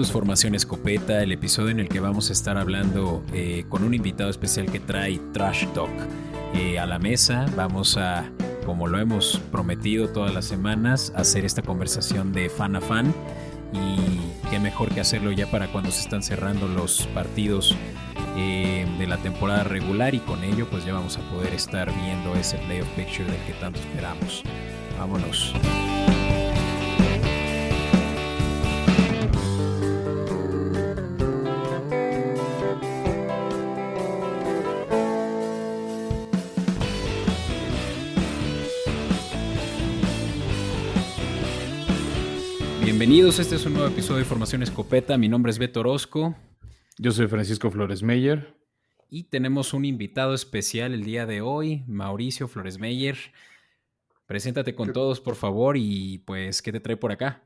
Esto es Formación Escopeta, el episodio en el que vamos a estar hablando eh, con un invitado especial que trae Trash Talk eh, a la mesa. Vamos a, como lo hemos prometido todas las semanas, hacer esta conversación de fan a fan. Y qué mejor que hacerlo ya para cuando se están cerrando los partidos eh, de la temporada regular y con ello pues ya vamos a poder estar viendo ese playoff picture del que tanto esperamos. Vámonos. Bienvenidos, este es un nuevo episodio de Formación Escopeta. Mi nombre es Beto Orozco. Yo soy Francisco Flores Meyer. Y tenemos un invitado especial el día de hoy, Mauricio Flores Meyer. Preséntate con todos, por favor, y pues, ¿qué te trae por acá?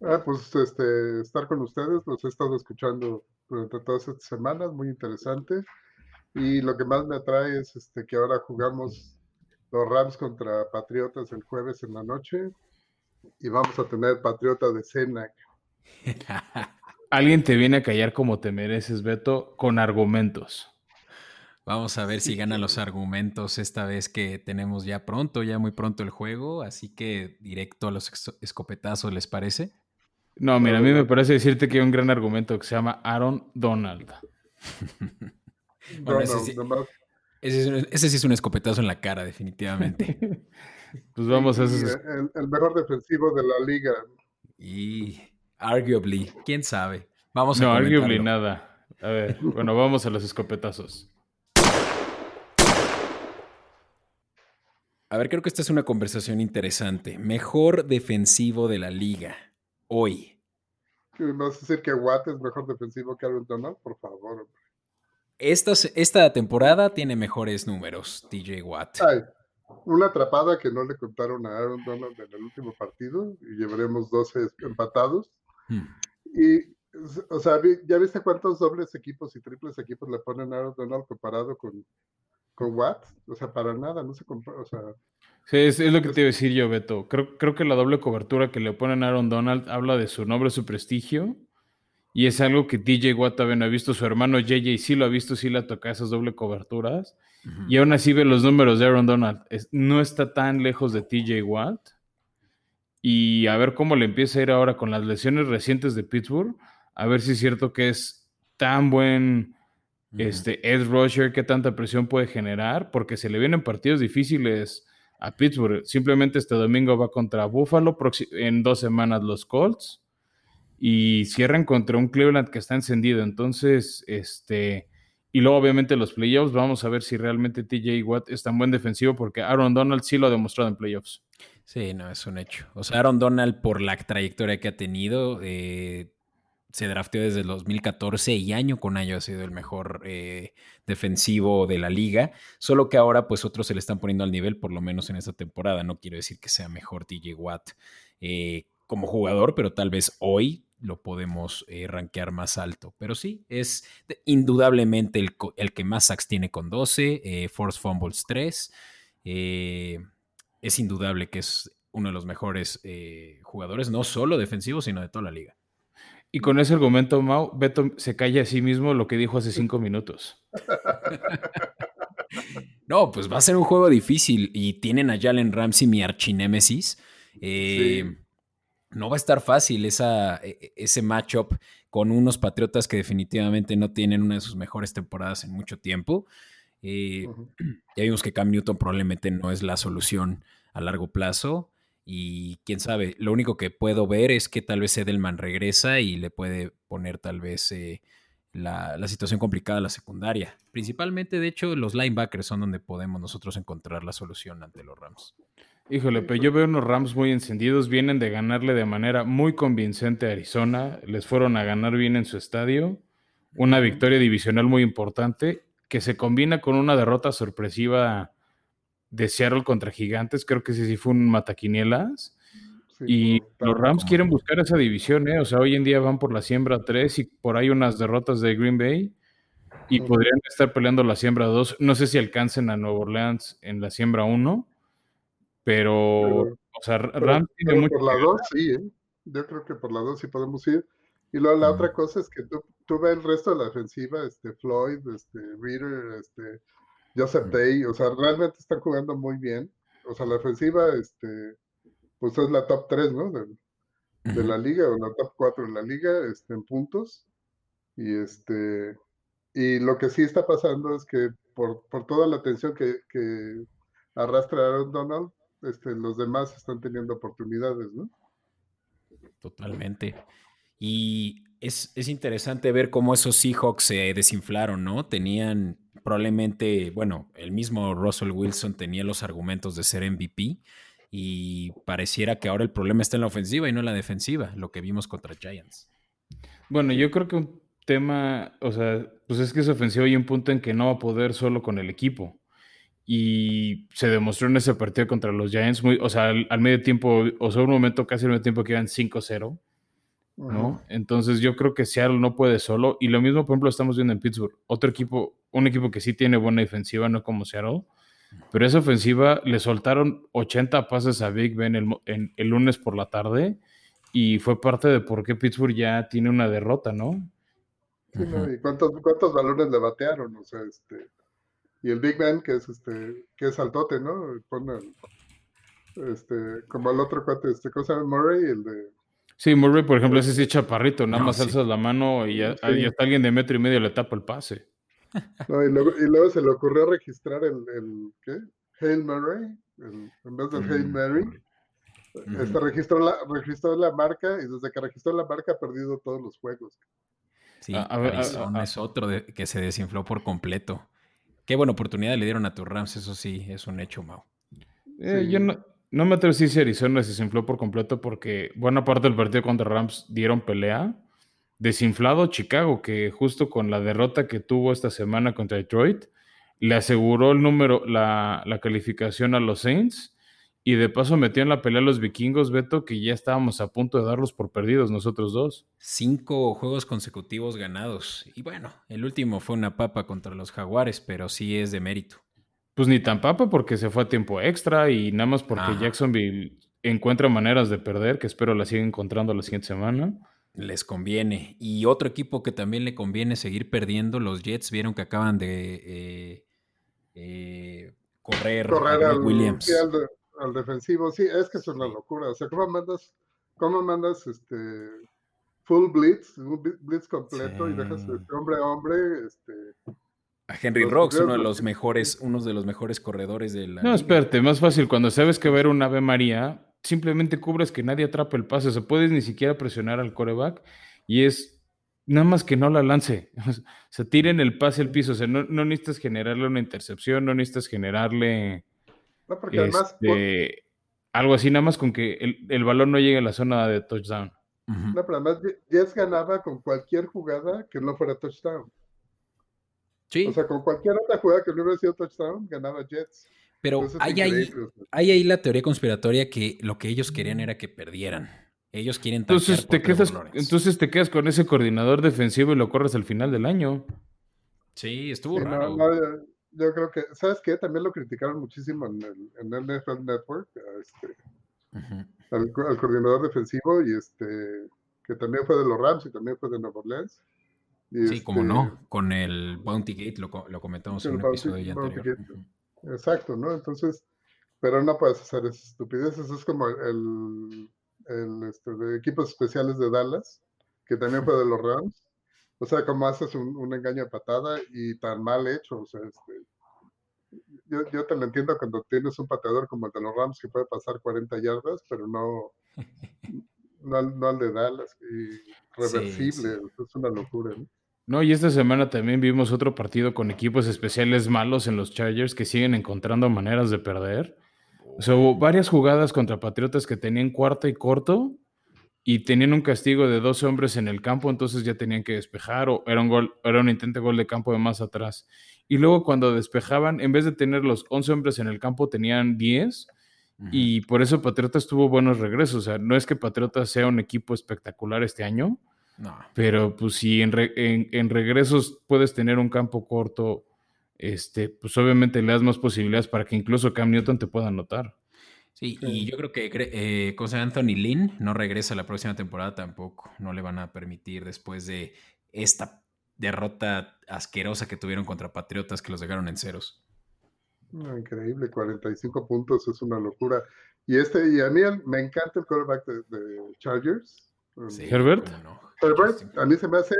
Ah, pues este, estar con ustedes, los he estado escuchando durante todas estas semanas, muy interesante. Y lo que más me atrae es este, que ahora jugamos los Rams contra Patriotas el jueves en la noche y vamos a tener Patriota de cena. Alguien te viene a callar como te mereces, Beto, con argumentos. Vamos a ver si ganan los argumentos esta vez que tenemos ya pronto, ya muy pronto el juego, así que directo a los escopetazos, ¿les parece? No, mira, a mí me parece decirte que hay un gran argumento que se llama Aaron Donald. ese, sí, ese sí es un escopetazo en la cara, definitivamente. Pues vamos a eso. El, mejor defensivo de la liga. Y arguably, quién sabe. Vamos a No, arguably nada. A ver, bueno, vamos a los escopetazos. A ver, creo que esta es una conversación interesante. Mejor defensivo de la liga hoy. ¿Me vas a decir que Watt es mejor defensivo que Aaron Donald? Por favor. Esta, esta temporada tiene mejores números, TJ Watt. Ay, una atrapada que no le contaron a Aaron Donald en el último partido y llevaremos 12 empatados. Hmm. Y, o sea, ¿ya viste cuántos dobles equipos y triples equipos le ponen a Aaron Donald comparado con, con Watt? O sea, para nada, no se compara, o sea... Sí, es, lo que te iba a decir yo, Beto. Creo, creo que la doble cobertura que le ponen a Aaron Donald habla de su nombre, su prestigio y es algo que DJ Watt no ha visto. Su hermano JJ sí lo ha visto, sí le ha tocado esas doble coberturas. Y aún así ve los números de Aaron Donald. no está tan lejos de TJ Watt. Y a ver cómo le empieza a ir ahora con las lesiones recientes de Pittsburgh. A ver si es cierto que es tan buen este, Ed Rusher, qué tanta presión puede generar. Porque se le vienen partidos difíciles a Pittsburgh. Simplemente este domingo va contra Buffalo. En dos semanas los Colts y cierran contra un Cleveland que está encendido. Entonces, este, y luego obviamente los playoffs, vamos a ver si realmente TJ Watt es tan buen defensivo porque Aaron Donald sí lo ha demostrado en playoffs. Sí, no, es un hecho. O sea, Aaron Donald por la trayectoria que ha tenido, eh, se drafteó desde el 2014 y año con año ha sido el mejor eh, defensivo de la liga. Solo que ahora pues otros se le están poniendo al nivel, por lo menos en esta temporada. No quiero decir que sea mejor TJ Watt eh, como jugador, pero tal vez hoy lo podemos eh, rankear más alto. Pero sí, es indudablemente el, el, que más sacks tiene con 12, eh, Force Fumbles 3. Eh, es indudable que es uno de los mejores eh, jugadores, no solo defensivos, sino de toda la liga. Y con ese argumento, Mau, Beto se calla a sí mismo lo que dijo hace cinco minutos. no, pues va a ser un juego difícil y tienen a Jalen Ramsey, mi archinémesis. Eh, no va a estar fácil esa, e, e, ese matchup con unos Patriotas que definitivamente no tienen una de sus mejores temporadas en mucho tiempo. Eh, ya vimos que Cam Newton probablemente no es la solución a largo plazo. Y quién sabe, lo único que puedo ver es que tal vez Edelman regresa y le puede poner tal vez eh, la, la, situación complicada a la secundaria. Principalmente, de hecho, los linebackers son donde podemos nosotros encontrar la solución ante los Rams. Híjole, pero yo veo unos Rams muy encendidos, vienen de ganarle de manera muy convincente a Arizona, les fueron a ganar bien en su estadio, una victoria divisional muy importante que se combina con una derrota sorpresiva de Seattle contra Gigantes, creo que sí, sí fue un mataquinielas. y los Rams quieren buscar esa división, ¿eh? O sea, hoy en día van por la siembra 3 y por ahí unas derrotas de Green Bay y podrían estar peleando la siembra 2. No sé si alcancen a Nueva Orleans en la siembra 1 pero, o sea, Rams tiene mucho. Por la 2, sí, ¿eh? Yo creo que por la 2 sí podemos ir. Y luego la otra cosa es que tú, tú ves el resto de la defensiva, este Floyd, este Reader, este Joseph Day, o sea, realmente están jugando muy bien. O sea, la defensiva, este, pues es la top 3, ¿no? De, de la liga, o la top 4 de la liga, este, en puntos. Y este, y lo que sí está pasando es que por, por toda la atención que, que arrastra Aaron Donald, este, los demás están teniendo oportunidades, ¿no? Totalmente. Y es, es, interesante ver cómo esos Seahawks se desinflaron, ¿no? Tenían probablemente, bueno, el mismo Russell Wilson tenía los argumentos de ser MVP y pareciera que ahora el problema está en la ofensiva y no en la defensiva, lo que vimos contra Giants. Bueno, yo creo que un tema, o sea, pues es que es ofensiva y un punto en que no va a poder solo con el equipo. Y se demostró en ese partido contra los Giants, muy, o sea, al, medio tiempo, o sea, un momento casi al medio tiempo que iban 5-0 ¿no? Entonces yo creo que Seattle no puede solo. Y lo mismo, por ejemplo, estamos viendo en Pittsburgh. Otro equipo, un equipo que sí tiene buena defensiva, no como Seattle. Pero esa ofensiva le soltaron 80 pases a Big Ben el, el, lunes por la tarde. Y fue parte de por qué Pittsburgh ya tiene una derrota, ¿no? Sí, ¿Y cuántos, cuántos balones le batearon? O sea, este. Y el Big Ben, que es este, que es altote, ¿no? Pone este, como el otro cuate, este, cosa Murray, el de Sí, Murray, por ejemplo, ese sí chaparrito, nada más alzas la mano y, ya, hasta alguien de metro y medio le tapa el pase. No, y, luego, se le ocurrió registrar el, el ¿qué? Hail Murray, en vez del Hail mm. Mary. Este, registró, la, registró la marca y desde que registró la marca ha perdido todos los juegos. Sí, a, Arizona es otro que se desinfló por completo. Qué buena oportunidad le dieron a tu Rams, eso sí, es un hecho, Mau. Eh, yo no, no me atrevo a decir si Arizona se desinfló por completo porque buena parte del partido contra Rams dieron pelea. Desinflado Chicago, que justo con la derrota que tuvo esta semana contra Detroit, le aseguró el número, la, calificación a los Saints y de paso metió en la pelea a los vikingos, Beto, que ya estábamos a punto de darlos por perdidos nosotros dos. Cinco juegos consecutivos ganados. Y bueno, el último fue una papa contra los jaguares, pero sí es de mérito. Pues ni tan papa porque se fue a tiempo extra y nada más porque Jacksonville encuentra maneras de perder, que espero la siga encontrando la siguiente semana. Les conviene. Y otro equipo que también le conviene seguir perdiendo, los Jets vieron que acaban de eh, eh, correr, al, Williams. al, defensivo, sí, es que es una locura. O sea, ¿cómo mandas, cómo mandas este full blitz, un blitz completo y dejas este hombre a hombre, este, a Henry Rocks, uno de los mejores, uno de los mejores corredores de la. No, espérate, más fácil. Cuando sabes que ver un Ave María, simplemente cubres que nadie atrape el pase. O sea, puedes ni siquiera presionar al coreback y es nada más que no la lance. O sea, tiren el pase al piso. O sea, no, necesitas generarle una intercepción, no necesitas generarle. No, porque además. Este, algo así, nada más con que el, balón no llegue a la zona de touchdown. No, pero además Jets ganaba con cualquier jugada que no fuera touchdown. O sea, con cualquier otra jugada que no hubiera sido touchdown, ganaba Jets. Pero hay ahí, hay ahí la teoría conspiratoria que lo que ellos querían era que perdieran. Ellos quieren entonces te quedas entonces te quedas con ese coordinador defensivo y lo corres al final del año. Sí, estuvo raro. Yo creo que, ¿sabes qué? También lo criticaron muchísimo en el, en el NFL Network, este, al, coordinador defensivo y este, que también fue de los Rams y también fue de Nueva Orleans sí, como no, este con el Bounty Gate lo, lo comentamos en un episodio anterior. Exacto, ¿no? Entonces, pero no puedes hacer esas estupideces. Es como el, el este, de equipos especiales de Dallas, que también fue de los Rams. O sea, como haces un, engaño de patada y tan mal hecho. O sea, este, yo, yo, te lo entiendo cuando tienes un pateador como el de los Rams que puede pasar 40 yardas, pero no, no, no al de Dallas. Y reversible, es una locura. ¿no? No, y esta semana también vimos otro partido con equipos especiales malos en los Chargers que siguen encontrando maneras de perder. O sea, hubo varias jugadas contra Patriotas que tenían cuarta y corto y tenían un castigo de 12 hombres en el campo, entonces ya tenían que despejar o era un, gol, era un intento de gol de campo de más atrás. Y luego cuando despejaban, en vez de tener los 11 hombres en el campo, tenían 10 y por eso Patriotas tuvo buenos regresos. O sea, no es que Patriotas sea un equipo espectacular este año, pero pues si en, en, regresos puedes tener un campo corto, este, pues obviamente le das más posibilidades para que incluso Cam Newton te pueda anotar. Sí, y yo creo que eh, cosa Anthony Lynn no regresa la próxima temporada tampoco. No le van a permitir después de esta derrota asquerosa que tuvieron contra Patriotas que los dejaron en ceros. increíble, 45 puntos es una locura. Y este, y a mí me encanta el quarterback de, Chargers. Herbert. Herbert, a mí se me hace,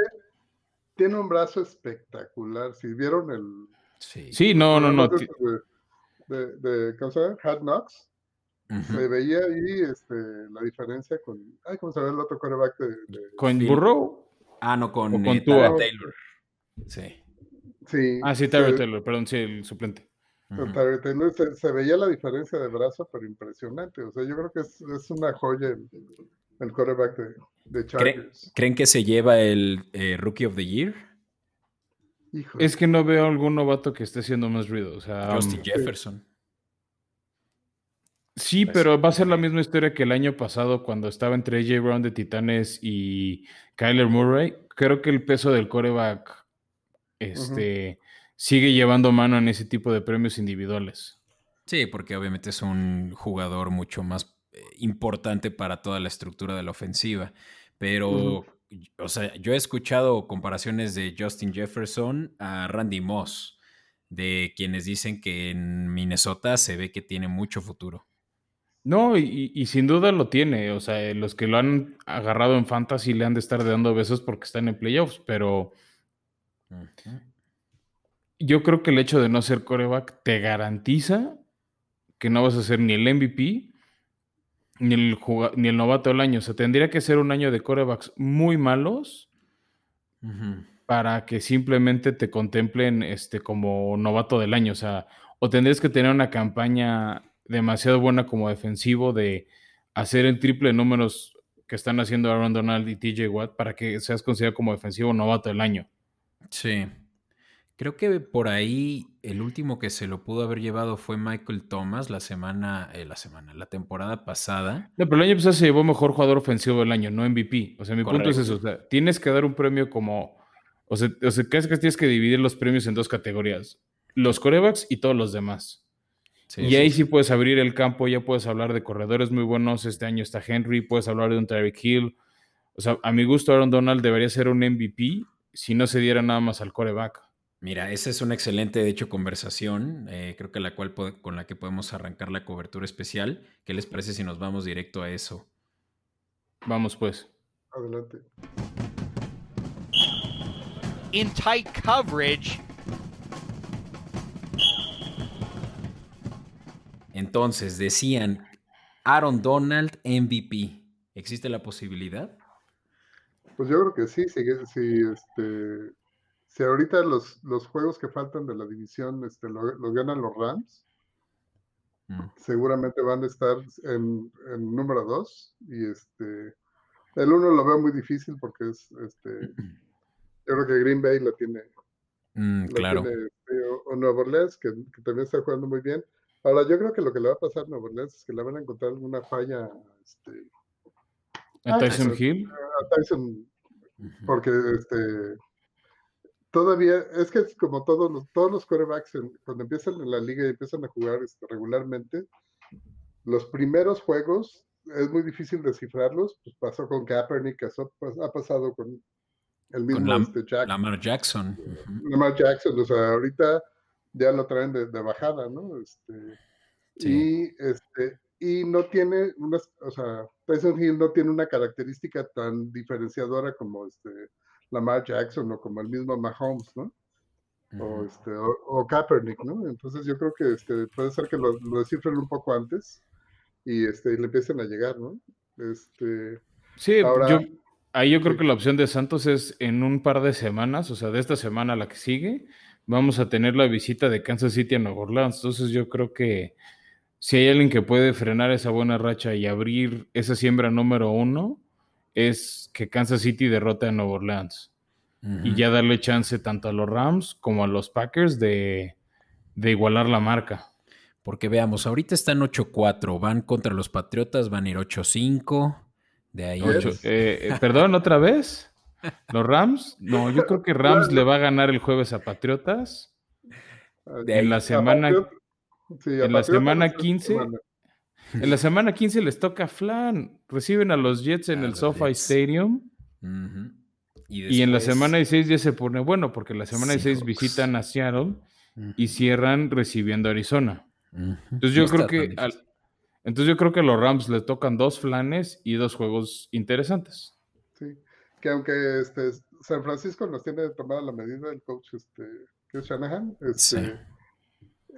tiene un brazo espectacular. Si vieron el... Sí, no, no, no. De, de, ¿cómo se llama? Hard Knocks. Se veía ahí este, la diferencia con. Ay, ¿cómo se ve el otro quarterback de. ¿Con Burrow? Ah, no, con, con eh, Taylor. Sí. Sí. Ah, sí, Tyler Taylor, perdón, sí, el suplente. Taylor se, veía la diferencia de brazo, pero impresionante. O sea, yo creo que es, es una joya el, el quarterback de, de Chargers. ¿Creen que se lleva el eh, Rookie of the Year? Es que no veo algún novato que esté haciendo más ruido. O sea, Justin um, Jefferson. Sí, pues, pero va a ser la misma historia que el año pasado cuando estaba entre AJ Brown de Titanes y Kyler Murray. Creo que el peso del coreback este, sigue llevando mano en ese tipo de premios individuales. Sí, porque obviamente es un jugador mucho más eh, importante para toda la estructura de la ofensiva. Pero, o sea, yo he escuchado comparaciones de Justin Jefferson a Randy Moss, de quienes dicen que en Minnesota se ve que tiene mucho futuro. No, y, sin duda lo tiene. O sea, los que lo han agarrado en fantasy le han de estar dando besos porque están en playoffs, pero yo creo que el hecho de no ser coreback te garantiza que no vas a ser ni el MVP ni el, ni el novato del año. O sea, tendría que ser un año de corebacks muy malos para que simplemente te contemplen este, como novato del año. O sea, o tendrías que tener una campaña demasiado buena como defensivo de hacer el triple números que están haciendo Aaron Donald y TJ Watt para que seas considerado como defensivo novato del año. Sí. Creo que por ahí el último que se lo pudo haber llevado fue Michael Thomas la semana, eh, la semana, la temporada pasada. No, pero el año pasado se llevó mejor jugador ofensivo del año, no MVP. O sea, mi punto es eso. O sea, tienes que dar un premio como. O sea, o sea casi que tienes que dividir los premios en dos categorías: los corebacks y todos los demás y ahí sí. puedes abrir el campo, ya puedes hablar de corredores muy buenos. Este año está Henry, puedes hablar de un Tyreek Hill. O sea, a mi gusto, Aaron Donald debería ser un MVP si no se diera nada más al coreback. Mira, esa es una excelente, de hecho, conversación. Eh, creo que la cual con la que podemos arrancar la cobertura especial. ¿Qué les parece si nos vamos directo a eso? Vamos, pues. Adelante. In tight coverage. Entonces, decían Aaron Donald MVP. ¿Existe la posibilidad? Pues yo creo que sí, si, este, si ahorita los, los juegos que faltan de la división este, los ganan los Rams, mm. seguramente van a estar en, número dos. Y este el uno lo veo muy difícil porque es este yo creo que Green Bay lo tiene. Mm, claro. Este, o, Nuevo Orleans, que, también está jugando muy bien. Ahora, yo creo que lo que le va a pasar a Nueva Orleans es que le van a encontrar alguna falla. Este, ¿A Tyson Hill? A Tyson, porque este, todavía, es que es como todos los, todos los quarterbacks, cuando empiezan en la liga y empiezan a jugar este, regularmente, los primeros juegos es muy difícil descifrarlos. Pues pasó con Kaepernick, pues, ha pasado con el mismo este, Lamar Jackson. Lamar Jackson, o sea, ahorita ya lo traen de, bajada, ¿no? Este, Y este, y no tiene una, o sea, Tyson Hill no tiene una característica tan diferenciadora como este Lamar Jackson o como el mismo Mahomes, ¿no? O, este, o, Kaepernick, ¿no? Entonces yo creo que este, puede ser que lo, descifren un poco antes y, este, le empiecen a llegar, ¿no? Este, sí, yo, ahí yo creo que la opción de Santos es en un par de semanas, o sea, de esta semana a la que sigue, vamos a tener la visita de Kansas City a Nueva Orleans. Entonces yo creo que si hay alguien que puede frenar esa buena racha y abrir esa siembra número uno, es que Kansas City derrote a Nueva Orleans. Y ya darle chance tanto a los Rams como a los Packers de, igualar la marca. Porque veamos, ahorita están 8-4, van contra los Patriotas, van a ir 8-5. De ahí. 8, eh, eh, perdón, otra vez. ¿Los Rams? No, yo creo que Rams le va a ganar el jueves a Patriotas. en la semana, en la semana 15. En la semana 15 les toca Flan. Reciben a los Jets en A el SoFi Jets. Stadium. Y en la semana 16 ya se pone bueno, porque la semana 16 Seahawks. visitan a Seattle y cierran recibiendo a Arizona. Entonces yo No creo que al- entonces yo creo que a los Rams le tocan dos flanes y dos juegos interesantes. Sí, que aunque este San Francisco nos tiene tomada la medida, el coach este, que es Shanahan, este,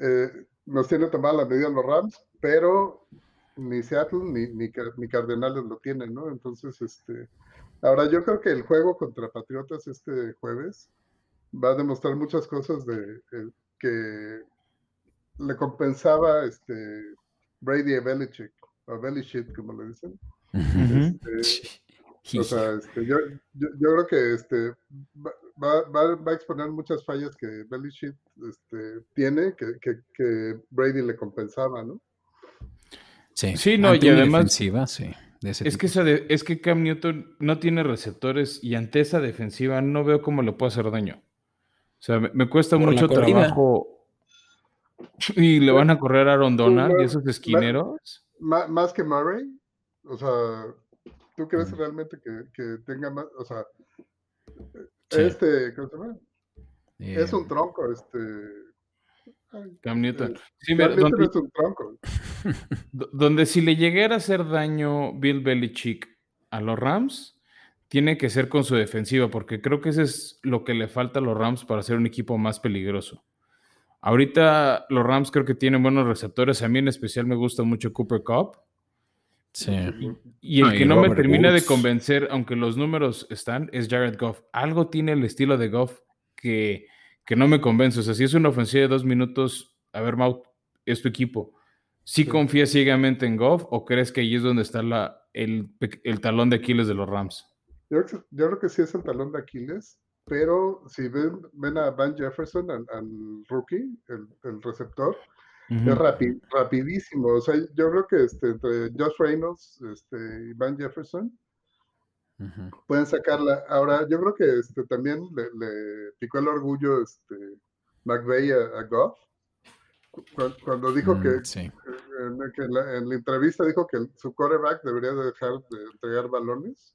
eh, nos tiene tomada la medida los Rams, pero ni Seattle ni, ni, ni Cardenales lo tienen, ¿no? Entonces, este, ahora yo creo que el juego contra Patriotas este jueves va a demostrar muchas cosas de eh, que le compensaba este Brady a Belichick, o Belichick, como le dicen. Ujú. Este, o sea, este, yo, yo, yo creo que este, va, va- va- a exponer muchas fallas que Belichick este, tiene, que, que, que Brady le compensaba, ¿no? Sí, Sí, no, y además- defensiva, sí. de ese Es que, esa de- es que Cam Newton no tiene receptores y ante esa defensiva no veo cómo le puede hacer daño. O sea, me, me cuesta Por mucho corrida. trabajo. Y le van a correr a Aaron Donald y esos esquineros. Má- más que Murray, o sea, ¿tú crees Mm. realmente que, que tenga más, o sea, Sí. este, ¿cómo se llama? Es Eh, un tronco, este. ay, Cam Newton. eh, Sí, mira, Cam Newton donde, es un tronco. do- donde si le llegara a hacer daño Bill Belichick a los Rams, tiene que ser con su defensiva, porque creo que eso es lo que le falta a los Rams para ser un equipo más peligroso. Ahorita los Rams creo que tienen buenos receptores. A mí en especial me gusta mucho Cooper Cup. Sí. Y el No, y que no me termina de convencer, aunque los números están, es Jared Goff. Algo tiene el estilo de Goff que, que no me convence. O sea, si es una ofensiva de dos minutos, a ver, Mau, es tu equipo. ¿Sí, Sí. confías ciegamente en Goff o crees que ahí es donde está la, el, el talón de Aquiles de los Rams? Yo, creo que- yo creo que sí es el talón de Aquiles, pero si ven, ven a Van Jefferson, al, al rookie, el, el receptor, es rapi- rapidísimo. O sea, yo creo que este, entre Josh Reynolds este, y Van Jefferson pueden sacarla. Ahora, yo creo que este, también le, le picó el orgullo este, McVeigh a, a Goff cu- cu- cuando dijo Mm, que, sí. en, que en la, en la entrevista dijo que su quarterback debería de dejar de entregar balones.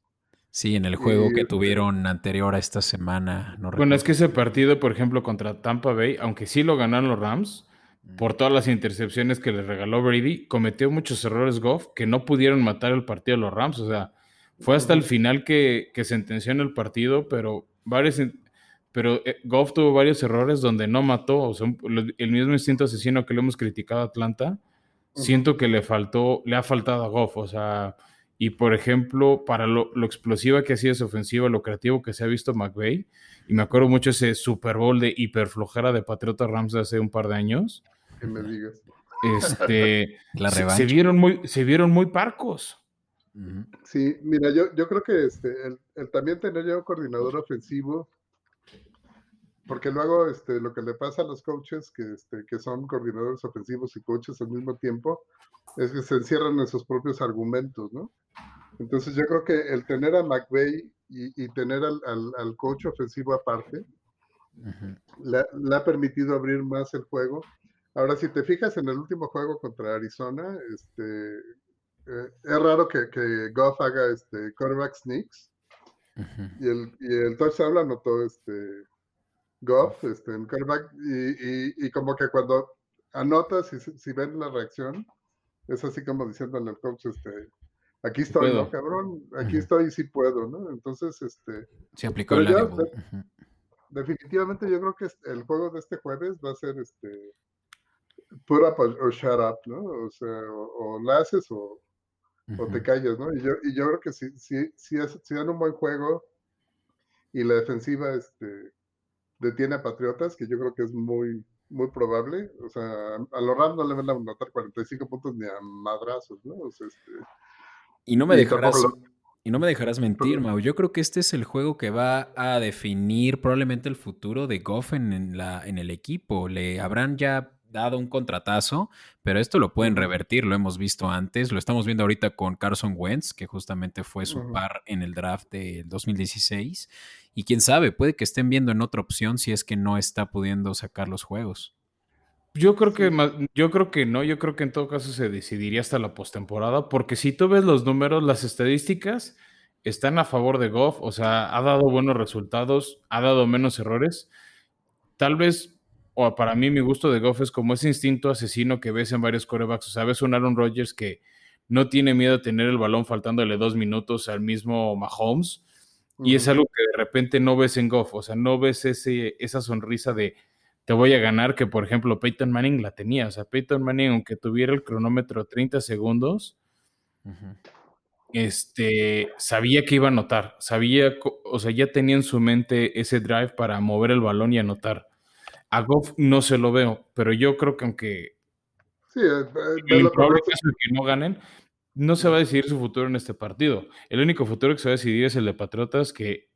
Sí, en el juego Y, que este, tuvieron anterior a esta semana. No Bueno, es que ese partido, por ejemplo, contra Tampa Bay, aunque sí lo ganaron los Rams, por todas las intercepciones que les regaló Brady, cometió muchos errores Goff que no pudieron matar el partido de los Rams. O sea, fue hasta el final que, que sentenció en el partido, pero varios, pero eh, Goff tuvo varios errores donde no mató. O sea, el mismo instinto asesino que le hemos criticado a Atlanta, siento que le faltó, le ha faltado a Goff. O sea, y por ejemplo, para lo, lo explosiva que ha sido esa ofensiva, lo creativo que se ha visto McVay, y me acuerdo mucho ese Super Bowl de hiperflojera de Patriota Rams de hace un par de años. Que me digas. Este, La se- vieron muy, se vieron muy parcos. Sí, mira, yo, yo creo que este, el, el también tener ya un coordinador ofensivo, porque luego este, lo que le pasa a los coaches que, este, que son coordinadores ofensivos y coaches al mismo tiempo, es que se encierran en sus propios argumentos, ¿no? Entonces yo creo que el tener a McVeigh y, y tener al, al- al coach ofensivo aparte, le ha permitido abrir más el juego. Ahora, si te fijas en el último juego contra Arizona, este, eh, es raro que, que Goff haga este, quarterback sneaks. Y el, y el touchdown lo anotó este, Goff este, en quarterback. Y, y- y como que cuando anotas, si, si ven la reacción, es así como diciéndole al coach, este, aquí estoy, ¿no, cabrón? Aquí estoy y sí puedo, ¿no? Entonces, este, Se aplicó el ya, definitivamente yo creo que el juego de este jueves va a ser este put up or, or shut up, ¿no? O sea, o, o la haces o, o te callas, ¿no? Y yo, y yo creo que si, si, si, es- si dan un buen juego y la defensiva este, detiene a Patriotas, que yo creo que es muy, muy probable, o sea, a los Rams no le van a anotar 45 puntos ni a madrazos, ¿no? O sea, este, Y no me y dejarás. lo- Y no me dejarás mentir. Mau. Yo creo que este es el juego que va a definir probablemente el futuro de Goff en la, en el equipo. Le habrán ya dado un contratazo, pero esto lo pueden revertir. Lo hemos visto antes. Lo estamos viendo ahorita con Carson Wentz, que justamente fue su par en el draft del 2016. Y quién sabe, puede que estén viendo en otra opción si es que no está pudiendo sacar los juegos. Yo creo que yo creo que no, yo creo que en todo caso se decidiría hasta la postemporada, porque si tú ves los números, las estadísticas están a favor de Goff, o sea, ha dado buenos resultados, ha dado menos errores. Tal vez, o para mí mi gusto de Goff es como ese instinto asesino que ves en varios corebacks, o sea, ves un Aaron Rodgers que no tiene miedo a tener el balón faltándole dos minutos al mismo Mahomes, y es algo que de repente no ves en Goff, o sea, no ves ese, esa sonrisa de te voy a ganar, que por ejemplo Peyton Manning la tenía, o sea, Peyton Manning, aunque tuviera el cronómetro 30 segundos, este, sabía que iba a anotar, sabía, o sea, ya tenía en su mente ese drive para mover el balón y anotar. A Goff no se lo veo, pero yo creo que aunque Sí, eh, eh, el lo probable correcto. caso de que no ganen, no se va a decidir su futuro en este partido. El único futuro que se va a decidir es el de Patriotas, que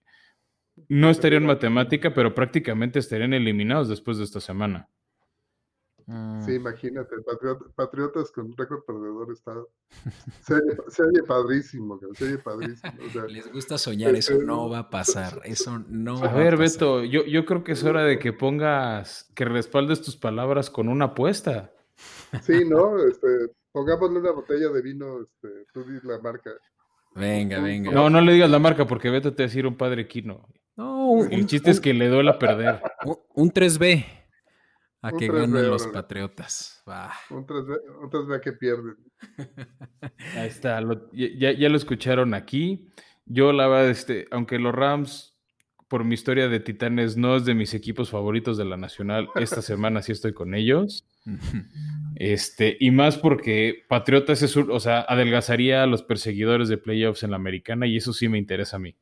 no estaría en matemática, pero prácticamente estarían eliminados después de esta semana. Mm, Sí, imagínate, Patriot- Patriotas con récord perdedor está. Se oye, se oye padrísimo, se oye padrísimo. o sea, Les gusta soñar, eso no va a pasar. Eso no A va ver, a pasar. Beto, yo, yo creo que es hora de que pongas, que respaldes tus palabras con una apuesta. sí, ¿no? Este, pongámosle una botella de vino, este, tú di la marca. Venga, venga. No, no le digas la marca porque Beto te va a decir un padre quino. No, un, El un- chiste es que le duela perder. un- un 3B. A Un que 3B, ganen los patriotas. Va. Un 3B, un 3B que pierden. Ahí está, lo- ya, ya lo escucharon aquí. Yo la verdad, este, aunque los Rams, por mi historia de Titanes, no es de mis equipos favoritos de la Nacional, esta semana sí estoy con ellos. Este, y más porque Patriotas es un- o sea, adelgazaría a los perseguidores de playoffs en la americana y eso sí me interesa a mí.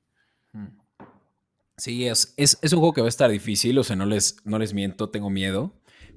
Sí, es, es, es un juego que va a estar difícil, o sea, no les, no les miento, tengo miedo.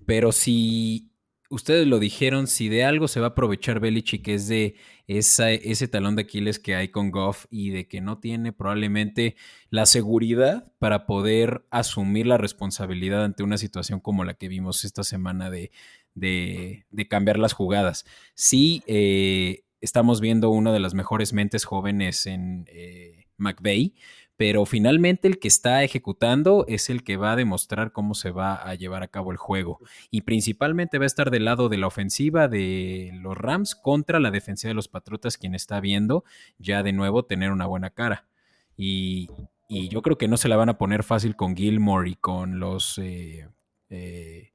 Pero si ustedes lo dijeron, si de algo se va a aprovechar Belichick es de ese talón de Aquiles que hay con Goff y de que no tiene probablemente la seguridad para poder asumir la responsabilidad ante una situación como la que vimos esta semana de, de, de cambiar las jugadas. Sí, eh, estamos viendo una de las mejores mentes jóvenes en eh, McVeigh, pero finalmente el que está ejecutando es el que va a demostrar cómo se va a llevar a cabo el juego. Y principalmente va a estar del lado de la ofensiva de los Rams contra la defensiva de los Patriotas, quien está viendo ya de nuevo tener una buena cara. Y, yo creo que no se la van a poner fácil con Gilmore y con los eh, eh,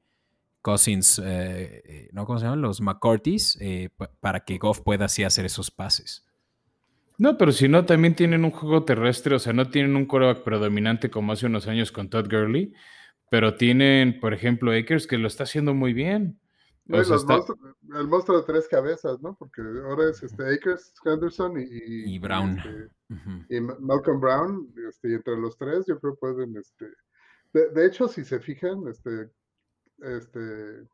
Cousins, eh, ¿no? ¿Cómo se llaman? Los McCarthy's, pa- para que Goff pueda así hacer esos pases. No, pero si no, también tienen un juego terrestre, o sea, no tienen un coreback predominante como hace unos años con Todd Gurley, pero tienen, por ejemplo, Akers que lo está haciendo muy bien. No, O y sea, los está- monstruos- el monstruo de tres cabezas, ¿no? Porque ahora es este Akers, Henderson y, Y Brown. este, y Ma- Malcolm Brown, este, y entre los tres, yo creo pueden, este, de, de hecho, si se fijan, este, este,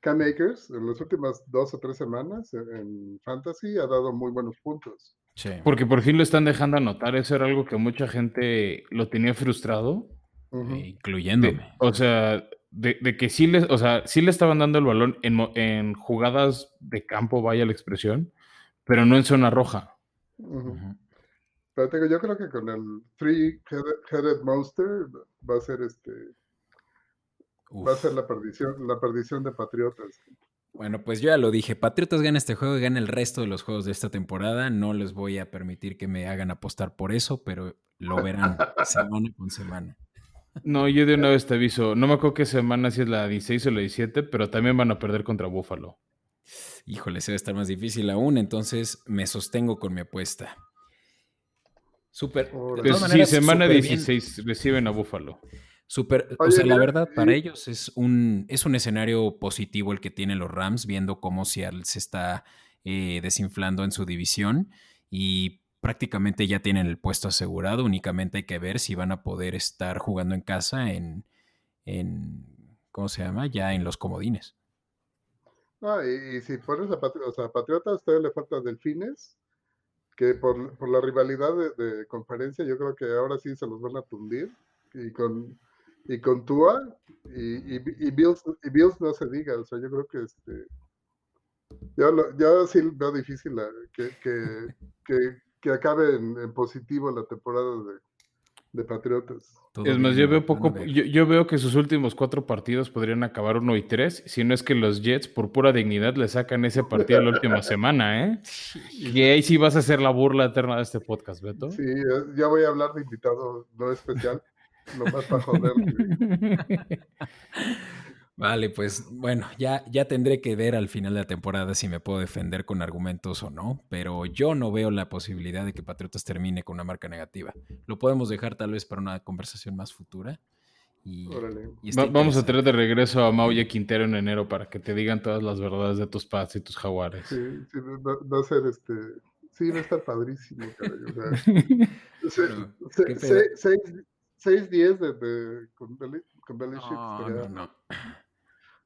Cam Akers en las últimas dos o tres semanas en, en Fantasy ha dado muy buenos puntos. Sí. Porque por fin lo están dejando anotar, eso era algo que mucha gente lo tenía frustrado. Eh, de- incluyéndome. o sea, de, de que sí les, o sea, sí le estaban dando el balón en, en jugadas de campo, vaya la expresión, pero no en zona roja. Pero digo, yo creo que con el Three-Headed Monster va a ser este, va a ser la perdición, la perdición de Patriotas. Bueno, pues yo ya lo dije. Patriotas gana este juego y gana el resto de los juegos de esta temporada. No les voy a permitir que me hagan apostar por eso, pero lo verán semana con semana. No, yo de una vez te aviso, no me acuerdo qué semana si es la 16 o la 17, pero también van a perder contra Buffalo. Híjole, se va a estar más difícil aún, entonces me sostengo con mi apuesta. Súper. Pues sí, maneras, semana súper bien. 16 reciben a Buffalo. Súper, o sea, la verdad, para y- ellos es un, es un escenario positivo el que tienen los Rams, viendo cómo Seattle se está eh, desinflando en su división y prácticamente ya tienen el puesto asegurado. Únicamente hay que ver si van a poder estar jugando en casa en, en ¿cómo se llama? Ya en los comodines. No, y, y si pones a Patri- o sea, a Patriotas, todavía le falta Delfines, que por, por la rivalidad de, de conferencia, yo creo que ahora sí se los van a tundir. Y con, y con Tua, y, y, y Bills, y Bills no se diga, o sea, yo creo que este. Yo, lo- yo sí veo difícil la- que, que, que, que acabe en, en positivo la temporada de, de Patriotas. Es más, bien, yo veo poco, yo, yo veo que sus últimos cuatro partidos podrían acabar uno y tres, si no es que los Jets, por pura dignidad, le sacan ese partido la última semana, ¿eh? Y ahí sí vas a hacer la burla eterna de este podcast, Beto. Sí, eh, ya voy a hablar de invitado no especial, nomás para joder. Vale, pues bueno, ya, ya tendré que ver al final de la temporada si me puedo defender con argumentos o no, pero yo no veo la posibilidad de que Patriotas termine con una marca negativa. Lo podemos dejar tal vez para una conversación más futura. Y, Va- vamos a traer de regreso a Mauya Quintero en enero para que te digan todas las verdades de tus Pats y tus Jaguares. Sí, sí, va, va a ser este. Sí, va a estar padrísimo, caray. O sea, se- Pero, se- ¿qué se- pedo? seis, seis días de, de- con, con Belichick No, no, no.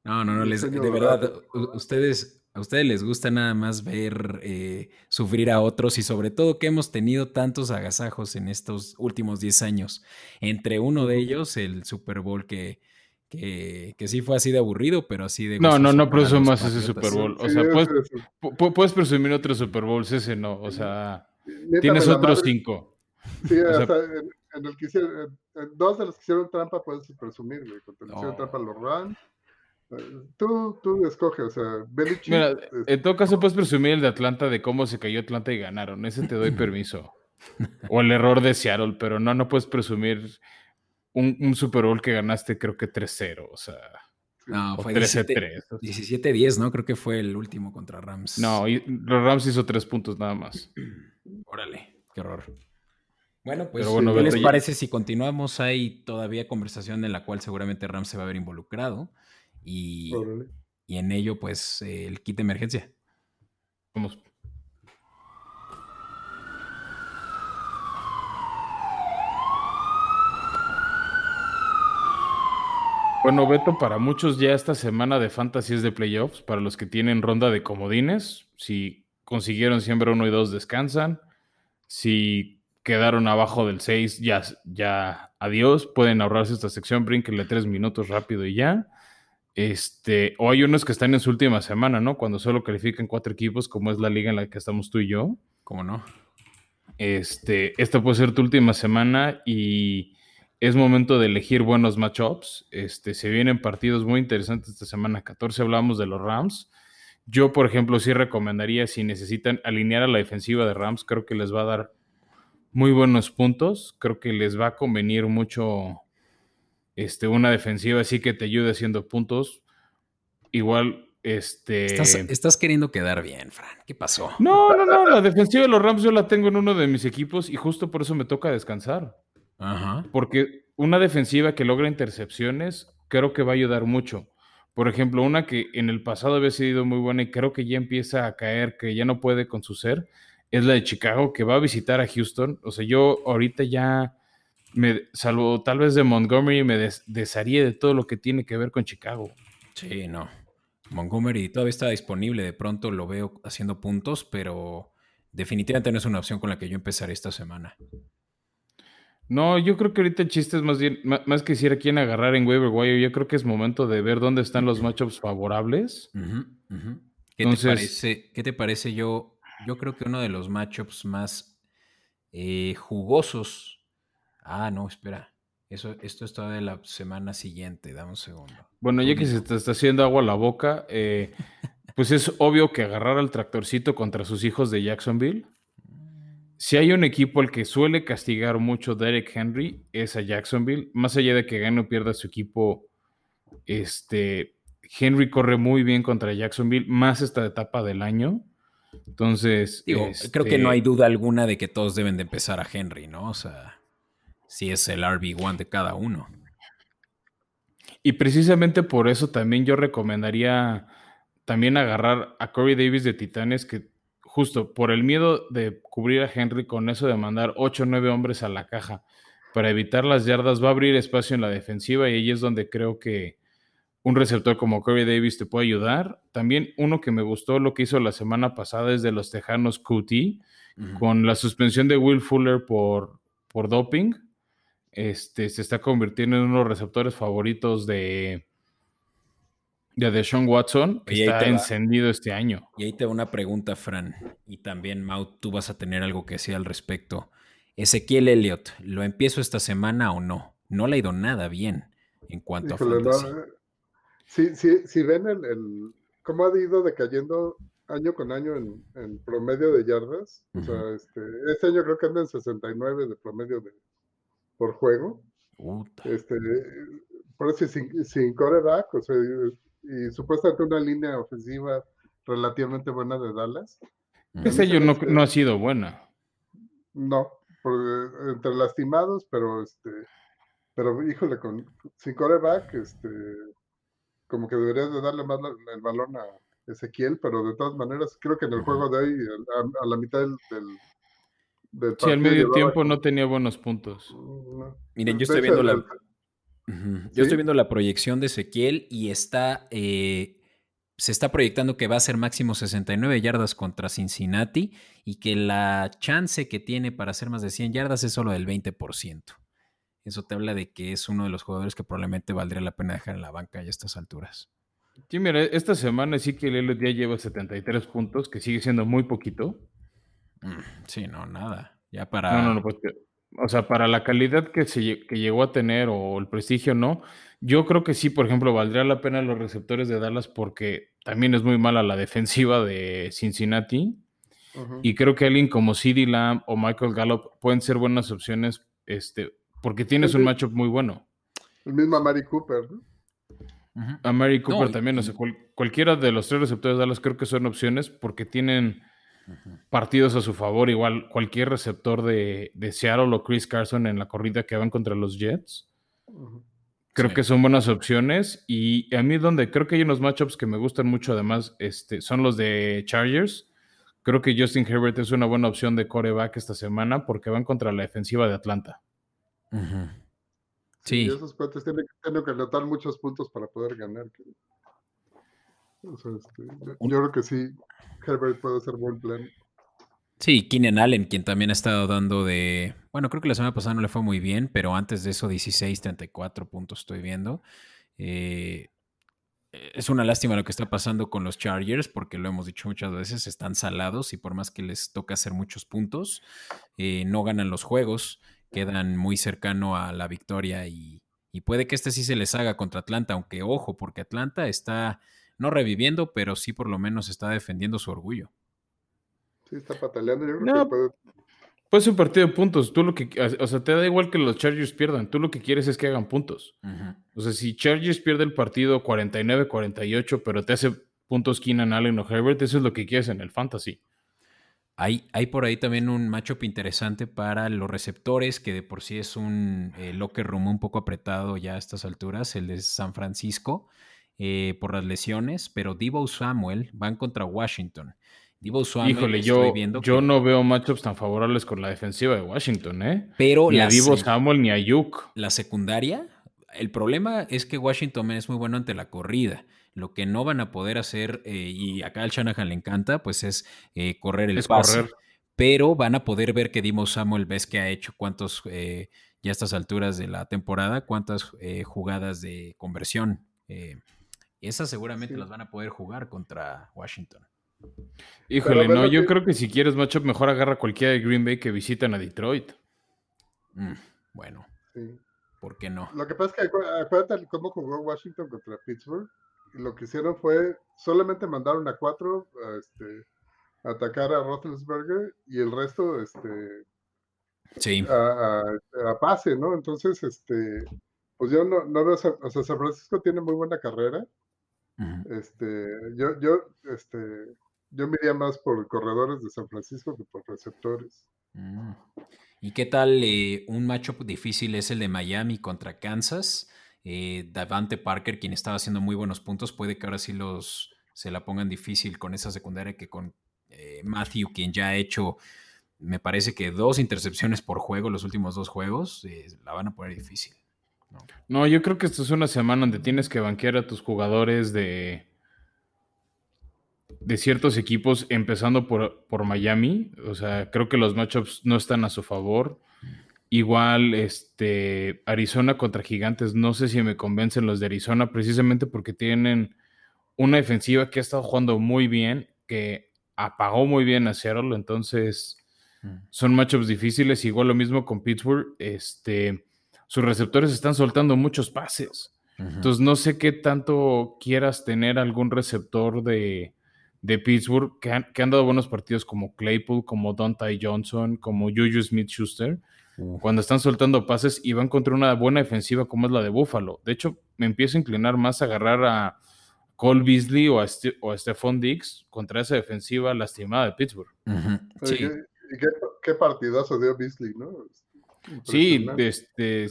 No, no, les- de verdad, u- ustedes, a ustedes les gusta nada más ver eh, sufrir a otros y sobre todo que hemos tenido tantos agasajos en estos últimos 10 años. Entre uno de ellos, el Super Bowl que, que, que sí fue así de aburrido, pero así de... No, no, no presumas ese. Super Bowl. O sea, puedes, puedes presumir otros Super Bowls, ese no. O sea, tienes otros madre. cinco. Sí, O sea- en, en el que hicieron, dos de los que hicieron trampa puedes presumir, güey. Cuando le hicieron No. trampa los Rams. Eh, Tú, tú escoge, o sea, Belichick. Mira, es- en todo caso puedes presumir el de Atlanta de cómo se cayó Atlanta y ganaron. Ese te doy permiso. O el error de Seattle, pero no, no puedes presumir un, un Super Bowl que ganaste creo que 3-0. O sea, No, o fue 13-3. 17-10, ¿no? Creo que fue el último contra Rams. No, y los Rams hizo tres puntos nada más. Órale, qué horror. Bueno, pues, Pero bueno, ¿qué les ya- parece si continuamos? Hay todavía conversación en la cual seguramente Rams se va a ver involucrado y, órale. y en ello, pues, eh, el kit de emergencia. Vamos. Bueno, Beto, para muchos ya esta semana de fantasy es de playoffs. Para los que tienen ronda de comodines, si consiguieron siempre uno y dos, descansan. Si quedaron abajo del 6, ya, ya adiós. Pueden ahorrarse esta sección, brínquenle tres minutos rápido y ya. Este, o hay unos que están en su última semana, ¿no? Cuando solo califican cuatro equipos, como es la liga en la que estamos tú y yo. ¿Cómo no? Este, esta puede ser tu última semana y es momento de elegir buenos matchups. Este, se vienen partidos muy interesantes esta semana. 14 hablamos de los Rams. Yo, por ejemplo, sí recomendaría si necesitan alinear a la defensiva de Rams, creo que les va a dar muy buenos puntos. Creo que les va a convenir mucho este, una defensiva así que te ayude haciendo puntos. Igual, este. Estás, estás queriendo quedar bien, Fran. ¿Qué pasó? No, no, no. La defensiva de los Rams yo la tengo en uno de mis equipos y justo por eso me toca descansar. Ajá. Porque una defensiva que logra intercepciones creo que va a ayudar mucho. Por ejemplo, una que en el pasado había sido muy buena y creo que ya empieza a caer, que ya no puede con su ser, es la de Chicago, que va a visitar a Houston. O sea, yo ahorita ya me salvo tal vez de Montgomery, me des- desharía de todo lo que tiene que ver con Chicago. Sí, no. Montgomery todavía está disponible. De pronto lo veo haciendo puntos, pero definitivamente no es una opción con la que yo empezaré esta semana. No, yo creo que ahorita el chiste es más bien, más, que decir a quién agarrar en waiver wire, yo creo que es momento de ver dónde están los matchups favorables. Ujú, ujú. ¿Qué, Entonces- te parece, ¿Qué te parece? Yo, yo creo que uno de los matchups más eh, jugosos. Ah, no, espera. Eso, esto es todavía de la semana siguiente. Dame un segundo. Bueno, ya que se te está haciendo agua la boca, eh, pues es obvio que agarrar al tractorcito contra sus hijos de Jacksonville. Si hay un equipo al que suele castigar mucho Derek Henry, es a Jacksonville. Más allá de que gane o pierda su equipo, este, Henry corre muy bien contra Jacksonville, más esta etapa del año. Entonces, Digo, creo que no este, hay duda alguna de que todos deben de empezar a Henry, ¿no? O sea, si es el RB1 de cada uno. Y precisamente por eso también yo recomendaría también agarrar a Corey Davis de Titanes, que justo por el miedo de cubrir a Henry con eso de mandar 8 o 9 hombres a la caja para evitar las yardas, va a abrir espacio en la defensiva y ahí es donde creo que un receptor como Corey Davis te puede ayudar. También uno que me gustó lo que hizo la semana pasada es de los Tejanos QT, Ujú. con la suspensión de Will Fuller por, por doping, este, se está convirtiendo en uno de los receptores favoritos de, de Deshaun Watson, que está va. encendido este año. Y ahí te va una pregunta, Fran. Y también, Mau, tú vas a tener algo que decir al respecto. Ezequiel Elliott, ¿lo empiezo esta semana o no? No le ha ido nada bien en cuanto a fantasy. sí, sí, si ven el, el, cómo ha ido decayendo año con año en, promedio de yardas, o sea, este, este año creo que anda en 69 de promedio de, por juego. Este, por eso sin, sin coreback, o sea, y, supuestamente una línea ofensiva relativamente buena de Dallas. Ese año no, no ha sido buena. No, entre lastimados, pero este, pero híjole, con sin coreback, este, como que deberías de darle más el balón a Ezequiel, pero de todas maneras, creo que en el juego de hoy, a, la mitad del, del, Sí, al medio tiempo no tenía buenos puntos. Mm, Miren, yo estoy viendo la. Yo estoy viendo la proyección de Ezequiel y está. Eh, se está proyectando que va a ser máximo 69 yardas contra Cincinnati y que la chance que tiene para hacer más de 100 yardas es solo del 20%. Eso te habla de que es uno de los jugadores que probablemente valdría la pena dejar en la banca a estas alturas. Sí, mira, esta semana sí que el ya lleva 73 puntos, que sigue siendo muy poquito. Mm, sí, no, nada. Ya para. No, no, no, pues, o sea, para la calidad que, se, que llegó a tener o el prestigio, no. Yo creo que sí, por ejemplo, valdría la pena los receptores de Dallas porque también es muy mala la defensiva de Cincinnati. Y creo que alguien como CeeDee Lamb o Michael Gallup pueden ser buenas opciones este, porque tienes un matchup muy bueno. El mismo Mary Cooper, ¿no? A Mary Cooper también, o sea, cualquiera de los tres receptores de Dallas creo que son opciones porque tienen partidos a su favor. Igual cualquier receptor de, Seattle o Chris Carson en la corrida que van contra los Jets. Creo que son buenas opciones. Y a mí donde creo que hay unos matchups que me gustan mucho además este, son los de Chargers. Creo que Justin Herbert es una buena opción de coreback esta semana porque van contra la defensiva de Atlanta. Sí. Y esos cuates tienen, que anotar muchos puntos para poder ganar. Este, yo, creo que sí, Herbert puede ser buen plan. Sí, Keenan Allen, quien también ha estado dando de. Bueno, creo que la semana pasada no le fue muy bien, pero antes de eso, 16, 34 puntos estoy viendo. Eh, es una lástima lo que está pasando con los Chargers, porque lo hemos dicho muchas veces, están salados y por más que les toca hacer muchos puntos, eh, no ganan los juegos quedan muy cercano a la victoria y, puede que este sí se les haga contra Atlanta, aunque ojo, porque Atlanta está no reviviendo, pero sí por lo menos está defendiendo su orgullo. Sí, está pataleando. Yo creo que puede... Pues un partido de puntos. Tú lo que, o sea, te da igual que los Chargers pierdan. Tú lo que quieres es que hagan puntos. O sea, si Chargers pierde el partido 49-48, pero te hace puntos Keenan Allen o Herbert, eso es lo que quieres en el fantasy. Hay, hay, por ahí también un matchup interesante para los receptores, que de por sí es un eh, locker room un poco apretado ya a estas alturas, el de San Francisco, eh, por las lesiones, pero Divo Samuel van contra Washington. Divo Samuel, Híjole, yo, viendo yo no veo matchups tan favorables con la defensiva de Washington, ¿eh? Pero ni a Divo Samuel ni a Yuk. La secundaria, el problema es que Washington es muy bueno ante la corrida. Lo que no van a poder hacer, eh, y acá al Shanahan le encanta, pues es eh, correr el pase. Pero van a poder ver que Dimo Samuel ves que ha hecho cuántos, eh, ya a estas alturas de la temporada, cuántas jugadas de conversión. esas seguramente las van a poder jugar contra Washington. Híjole, no, yo creo que si quieres matchup, mejor agarra cualquiera de Green Bay que visitan a Detroit. Mm, bueno, ¿por qué no? Lo que pasa es que acuérdate cómo jugó Washington contra Pittsburgh lo que hicieron fue solamente mandaron a cuatro a, este, atacar a Roethlisberger y el resto este, sí. a, pase, ¿no? Entonces, este, pues yo no, no veo, o sea, San Francisco tiene muy buena carrera. Este, yo, yo, este, yo me iría más por corredores de San Francisco que por receptores. Mm. ¿Y qué tal eh, un matchup difícil es el de Miami contra Kansas? Eh, Davante Parker, quien estaba haciendo muy buenos puntos, puede que ahora sí los se la pongan difícil con esa secundaria que con eh, Matthew, quien ya ha hecho, me parece que dos intercepciones por juego los últimos dos juegos, eh, la van a poner difícil. ¿no? yo creo que esto es una semana donde tienes que banquear a tus jugadores de, de ciertos equipos, empezando por, por Miami. O sea, creo que los matchups no están a su favor. Igual, este, Arizona contra Gigantes, no sé si me convencen los de Arizona, precisamente porque tienen una defensiva que ha estado jugando muy bien, que apagó muy bien a Seattle, entonces Son matchups difíciles, igual lo mismo con Pittsburgh. Este, sus receptores están soltando muchos pases. Entonces, no sé qué tanto quieras tener algún receptor de, de Pittsburgh que han, que han, dado buenos partidos como Claypool, como Dante Johnson, como Juju Smith Schuster, cuando están soltando pases y van contra una buena defensiva como es la de Buffalo. De hecho, me empiezo a inclinar más a agarrar a Cole Beasley o a, Ste o a Stephon Diggs contra esa defensiva lastimada de Pittsburgh. Sí. ¿Y qué, qué, partidazo dio Beasley, no? Sí, este,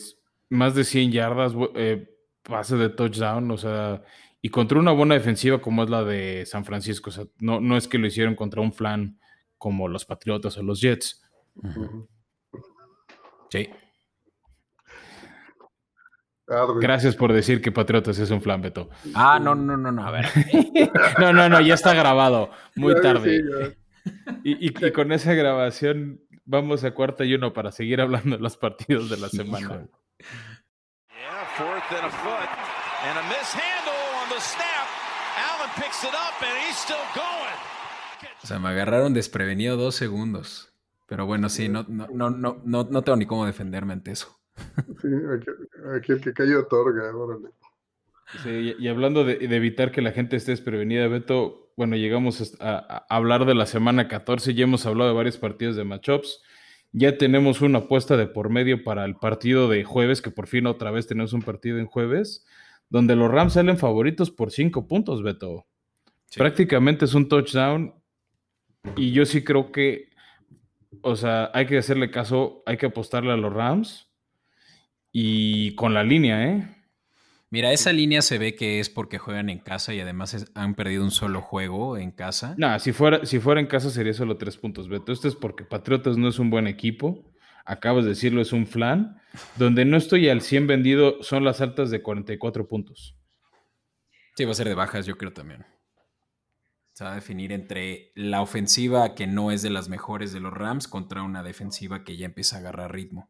más de 100 yardas, eh, pase de touchdown, o sea, y contra una buena defensiva como es la de San Francisco, o sea, no, no es que lo hicieron contra un flan como los Patriotas o los Jets. Uh -huh. Sí. Gracias por decir que Patriotas es un flan, Beto. Ah, no, no, no, no, a ver. no, no, no, ya está grabado. Muy tarde. Y, y, y, con esa grabación vamos a cuarta y uno para seguir hablando de los partidos de la semana. O sea, me agarraron desprevenido dos segundos. Pero bueno, sí, no, no, no, no, no tengo ni cómo defenderme ante eso. Sí, aquí, aquí el que cayó otorga, órale. Sí, y, y hablando de, de, evitar que la gente esté desprevenida, Beto, bueno, llegamos a, a, hablar de la semana 14, ya hemos hablado de varios partidos de matchups, ya tenemos una apuesta de por medio para el partido de jueves, que por fin otra vez tenemos un partido en jueves, donde los Rams salen favoritos por cinco puntos, Beto. Sí. Prácticamente es un touchdown y yo sí creo que, o sea, hay que hacerle caso, hay que apostarle a los Rams y con la línea, ¿eh? Mira, esa línea se ve que es porque juegan en casa y además es, han perdido un solo juego en casa. No, si fuera, si fuera en casa sería solo tres puntos, Beto. Esto es porque Patriotas no es un buen equipo. Acabas de decirlo, es un flan. Donde no estoy al 100 vendido son las altas de 44 puntos. Sí, va a ser de bajas, yo creo también. Se va a definir entre la ofensiva que no es de las mejores de los Rams contra una defensiva que ya empieza a agarrar ritmo.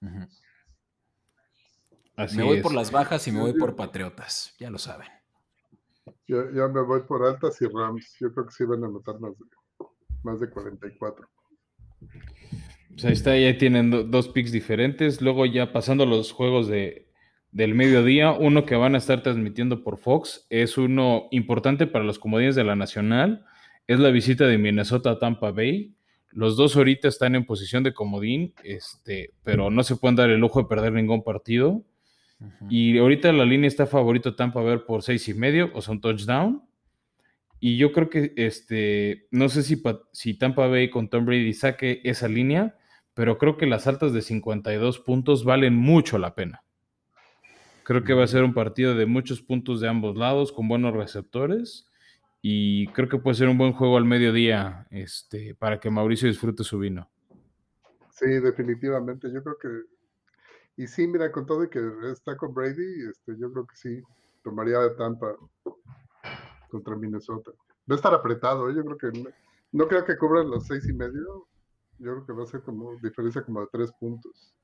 Uh -huh. Así me voy es. por las bajas y me voy por Patriotas, ya lo saben. Yo, yo, me voy por altas y Rams. Yo creo que sí van a anotar más de, más de 44. Pues ahí está, ya tienen do, dos picks diferentes. Luego ya pasando los juegos de, del mediodía, uno que van a estar transmitiendo por Fox es uno importante para los comodines de la Nacional. Es la visita de Minnesota a Tampa Bay. Los dos ahorita están en posición de comodín, este, pero no se pueden dar el lujo de perder ningún partido. Uh -huh. Y ahorita la línea está favorito Tampa Bay por seis y medio, o sea, un touchdown. Y yo creo que este, no sé si, si Tampa Bay con Tom Brady saque esa línea, pero creo que las altas de 52 puntos valen mucho la pena. Creo que va a ser un partido de muchos puntos de ambos lados, con buenos receptores. Y creo que puede ser un buen juego al mediodía este, para que Mauricio disfrute su vino. Sí, definitivamente. Yo creo que y sí, mira, con todo y que está con Brady, este, yo creo que sí, tomaría de Tampa contra Minnesota. Va a estar apretado, ¿eh? yo creo que no, no, creo que cubran los seis y medio. Yo creo que va a ser como diferencia como de tres puntos.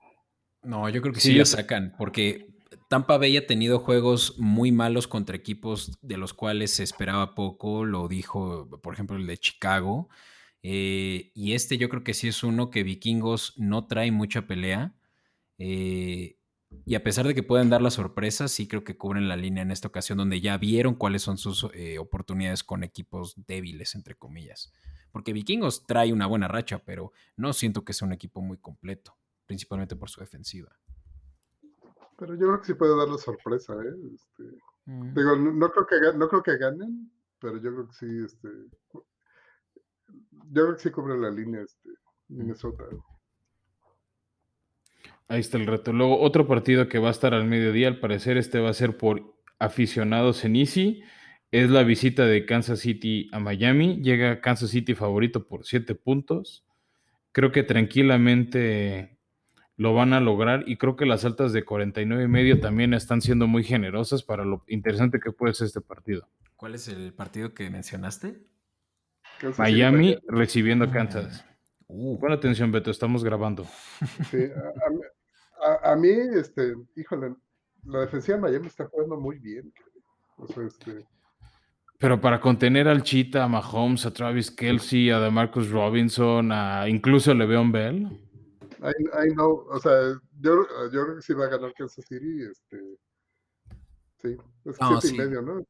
No, yo creo que sí, sí sacan, porque Tampa Bay ha tenido juegos muy malos contra equipos de los cuales se esperaba poco. Lo dijo, por ejemplo, el de Chicago. Eh, y este yo creo que sí es uno que Vikingos no trae mucha pelea. Eh, y a pesar de que pueden dar la sorpresa, sí creo que cubren la línea en esta ocasión, donde ya vieron cuáles son sus eh, oportunidades con equipos débiles, entre comillas. Porque Vikingos trae una buena racha, pero no siento que sea un equipo muy completo, principalmente por su defensiva. Pero yo creo que sí puede dar la sorpresa, ¿eh? Este, mm. Digo, no, no, creo que, no creo que ganen, pero yo creo que sí, este, yo creo que sí cubre la línea, este, Minnesota. ¿eh? Ahí está el reto. Luego, otro partido que va a estar al mediodía, al parecer este va a ser por aficionados en Easy, es la visita de Kansas City a Miami. Llega Kansas City favorito por 7 puntos. Creo que tranquilamente lo van a lograr y creo que las altas de 49 y medio también están siendo muy generosas para lo interesante que puede ser este partido. ¿Cuál es el partido que mencionaste? Miami recibiendo a Kansas. Uh. Pon atención, Beto, estamos grabando. Sí, a, a, a, mí, este, híjole, la defensiva de Miami está jugando muy bien. O sea, este, Pero para contener al Cheetah, a Mahomes, a Travis Kelsey, a DeMarcus Robinson, a incluso a Le'Veon Bell. I, no, o sea, yo, yo, creo que sí va a ganar Kansas City, este, sí, es siete y medio, ¿no?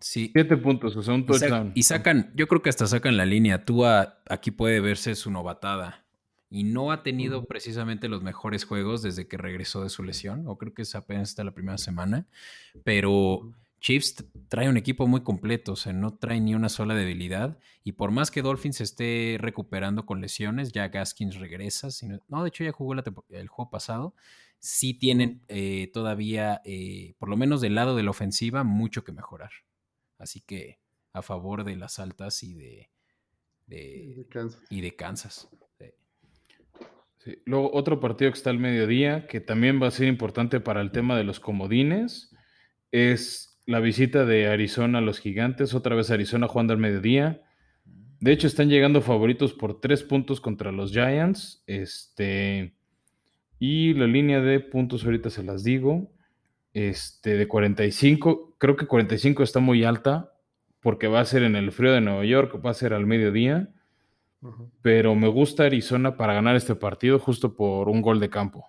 Sí. Siete puntos, o sea, un touchdown. Y, sacan, yo creo que hasta sacan la línea. Tua aquí puede verse su novatada. Y no ha tenido precisamente los mejores juegos desde que regresó de su lesión, o creo que es apenas hasta la primera semana. Pero Chiefs trae un equipo muy completo, o sea, no trae ni una sola debilidad. Y por más que Dolphins esté recuperando con lesiones, ya Gaskins regresa. Sino, no, de hecho ya jugó el juego pasado. Sí tienen eh, todavía, eh, por lo menos del lado de la ofensiva, mucho que mejorar. Así que a favor de las altas y de, Kansas. Y de Kansas. Luego otro partido que está al mediodía, que también va a ser importante para el tema de los comodines, es la visita de Arizona a los gigantes, otra vez Arizona jugando al mediodía. De hecho, están llegando favoritos por tres puntos contra los Giants. Este, y la línea de puntos ahorita se las digo. Este, de 45, creo que 45 está muy alta porque va a ser en el frío de Nueva York, va a ser al mediodía. Pero me gusta Arizona para ganar este partido justo por un gol de campo.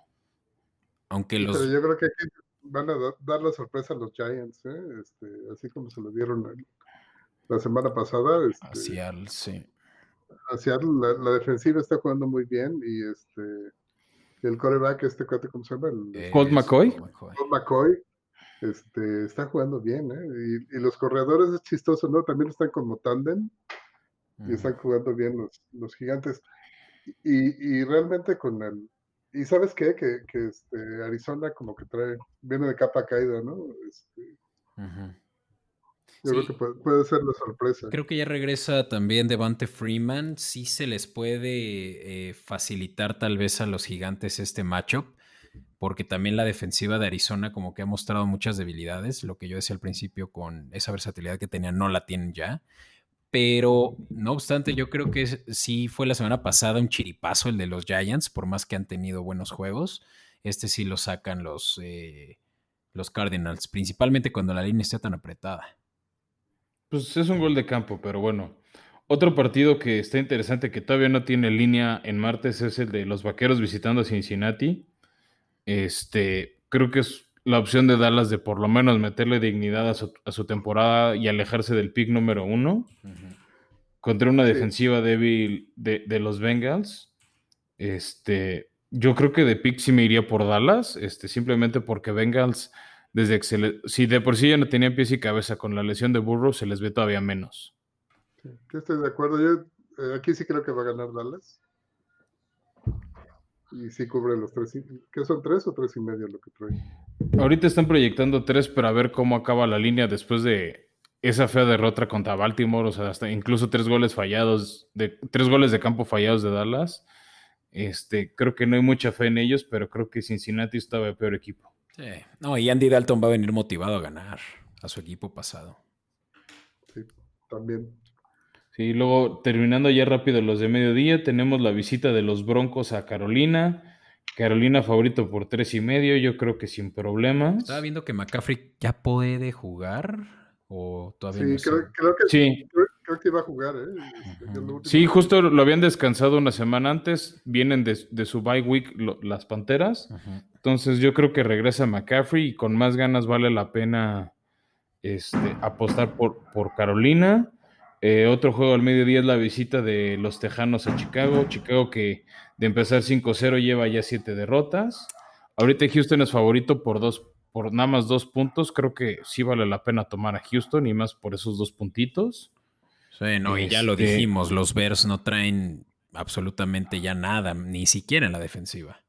Aunque los... Pero yo creo que aquí van a dar la sorpresa a los Giants, ¿eh? este, así como se lo dieron la semana pasada. Este, hacia el, sí. Hacia la, la, defensiva está jugando muy bien y este el coreback, este cuate, ¿cómo se llama? El, Colt McCoy. Colt McCoy. Este, está jugando bien, ¿eh? Y, los corredores es chistoso, ¿no? También están como tandem y están jugando bien los, los gigantes. Y, y realmente con el, y sabes qué, que, que este, Arizona como que trae, viene de capa caída, ¿no? Este, yo creo que puede, ser la sorpresa. Creo que ya regresa también Devante Freeman. Sí se les puede eh, facilitar tal vez a los gigantes este matchup, porque también la defensiva de Arizona como que ha mostrado muchas debilidades. Lo que yo decía al principio con esa versatilidad que tenían, no la tienen ya. Pero no obstante, yo creo que sí fue la semana pasada un chiripazo el de los Giants, por más que han tenido buenos juegos. Este sí lo sacan los, eh, los Cardinals, principalmente cuando la línea está tan apretada. Pues es un gol de campo, pero bueno. Otro partido que está interesante, que todavía no tiene línea en martes, es el de los Vaqueros visitando a Cincinnati. Este, creo que es la opción de Dallas de por lo menos meterle dignidad a su, temporada y alejarse del pick número uno contra una defensiva débil de, los Bengals. Este, yo creo que de pick sí me iría por Dallas, este, simplemente porque Bengals, desde que si de por sí ya no tenían pies y cabeza con la lesión de Burrow, se les ve todavía menos. Sí, estoy de acuerdo. Yo eh, aquí sí creo que va a ganar Dallas. Y sí cubre los tres. ¿Qué son tres o tres y medio lo que trae? Ahorita están proyectando tres para ver cómo acaba la línea después de esa fea derrota contra Baltimore. O sea, hasta incluso tres goles fallados, de, tres goles de campo fallados de Dallas. Este, creo que no hay mucha fe en ellos, pero creo que Cincinnati estaba el peor equipo. Sí. No, y Andy Dalton va a venir motivado a ganar a su equipo pasado. Sí, también. Sí, luego terminando ya rápido los de mediodía, tenemos la visita de los Broncos a Carolina. Carolina favorito por tres y medio, yo creo que sin problemas. Estaba viendo que McCaffrey ya puede jugar o todavía sí, creo, que sí. Creo, que iba a jugar, ¿eh? Este, sí, justo lo habían descansado una semana antes, vienen de, su bye week las Panteras, entonces yo creo que regresa McCaffrey y con más ganas vale la pena este, apostar por, por Carolina. Eh, otro juego al mediodía es la visita de los Tejanos a Chicago. Chicago que de empezar 5-0 lleva ya 7 derrotas. Ahorita Houston es favorito por dos, por nada más dos puntos. Creo que sí vale la pena tomar a Houston y más por esos dos puntitos. Sí, no, y ya lo este dijimos, los Bears no traen absolutamente ya nada, ni siquiera en la defensiva.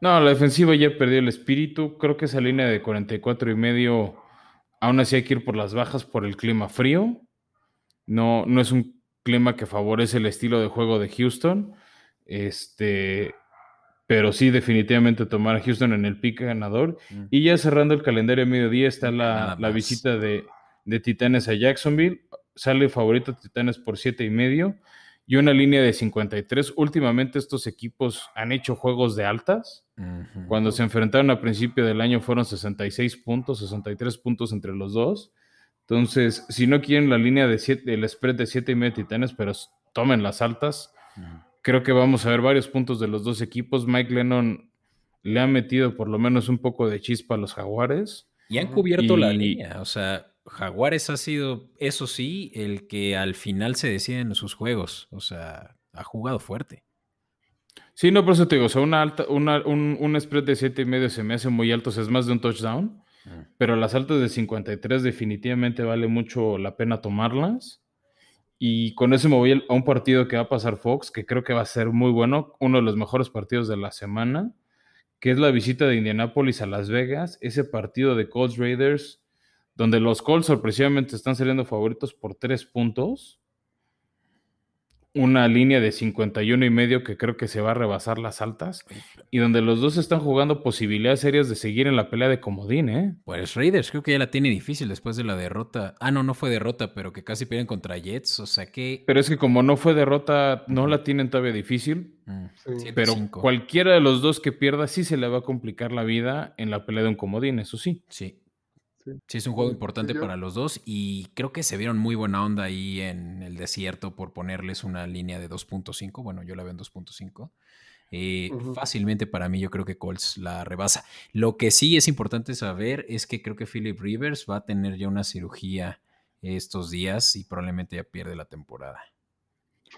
No, la defensiva ya perdió el espíritu. Creo que esa línea de 44 y medio, aún así hay que ir por las bajas por el clima frío. No, no es un clima que favorece el estilo de juego de Houston. Este, pero sí, definitivamente tomar a Houston en el pick ganador. Mm. Y ya cerrando el calendario a mediodía está la, visita de, Titanes a Jacksonville. Sale favorito Titanes por siete y medio y una línea de 53. Últimamente estos equipos han hecho juegos de altas. Cuando se enfrentaron a principio del año fueron 66 puntos, 63 puntos entre los dos. Entonces, si no quieren la línea de siete, el spread de 7 y medio titanes, pero tomen las altas, creo que vamos a ver varios puntos de los dos equipos. Mike Lennon le ha metido por lo menos un poco de chispa a los jaguares. Y han cubierto la línea. O sea, Jaguares ha sido, eso sí, el que al final se decide en sus juegos. O sea, ha jugado fuerte. Sí, no, por eso te digo, o sea, una alta, una- un, un spread de 7 y medio se me hace muy alto, o sea, es más de un touchdown, pero las altas de 53 definitivamente vale mucho la pena tomarlas. Y con eso me voy a un partido que va a pasar Fox, que creo que va a ser muy bueno, uno de los mejores partidos de la semana, que es la visita de Indianapolis a Las Vegas, ese partido de Colts Raiders, donde los Colts sorpresivamente están saliendo favoritos por tres puntos. Una línea de 51 y medio que creo que se va a rebasar las altas. Y donde los dos están jugando posibilidades serias de seguir en la pelea de comodín, ¿eh? Pues Raiders creo que ya la tiene difícil después de la derrota. Ah, no, no fue derrota, pero que casi pierden contra Jets. O sea que. Pero es que como no fue derrota, no la tienen todavía difícil. Mm, Sí. Pero cualquiera de los dos que pierda sí se le va a complicar la vida en la pelea de un comodín, eso sí. Sí. Sí. Sí, es un juego Sí, importante para los dos y creo que se vieron muy buena onda ahí en el desierto por ponerles una línea de 2.5. Bueno, yo la veo en 2.5. Eh, Ujú. Fácilmente para mí yo creo que Colts la rebasa. Lo que sí es importante saber es que creo que Philip Rivers va a tener ya una cirugía estos días y probablemente ya pierde la temporada.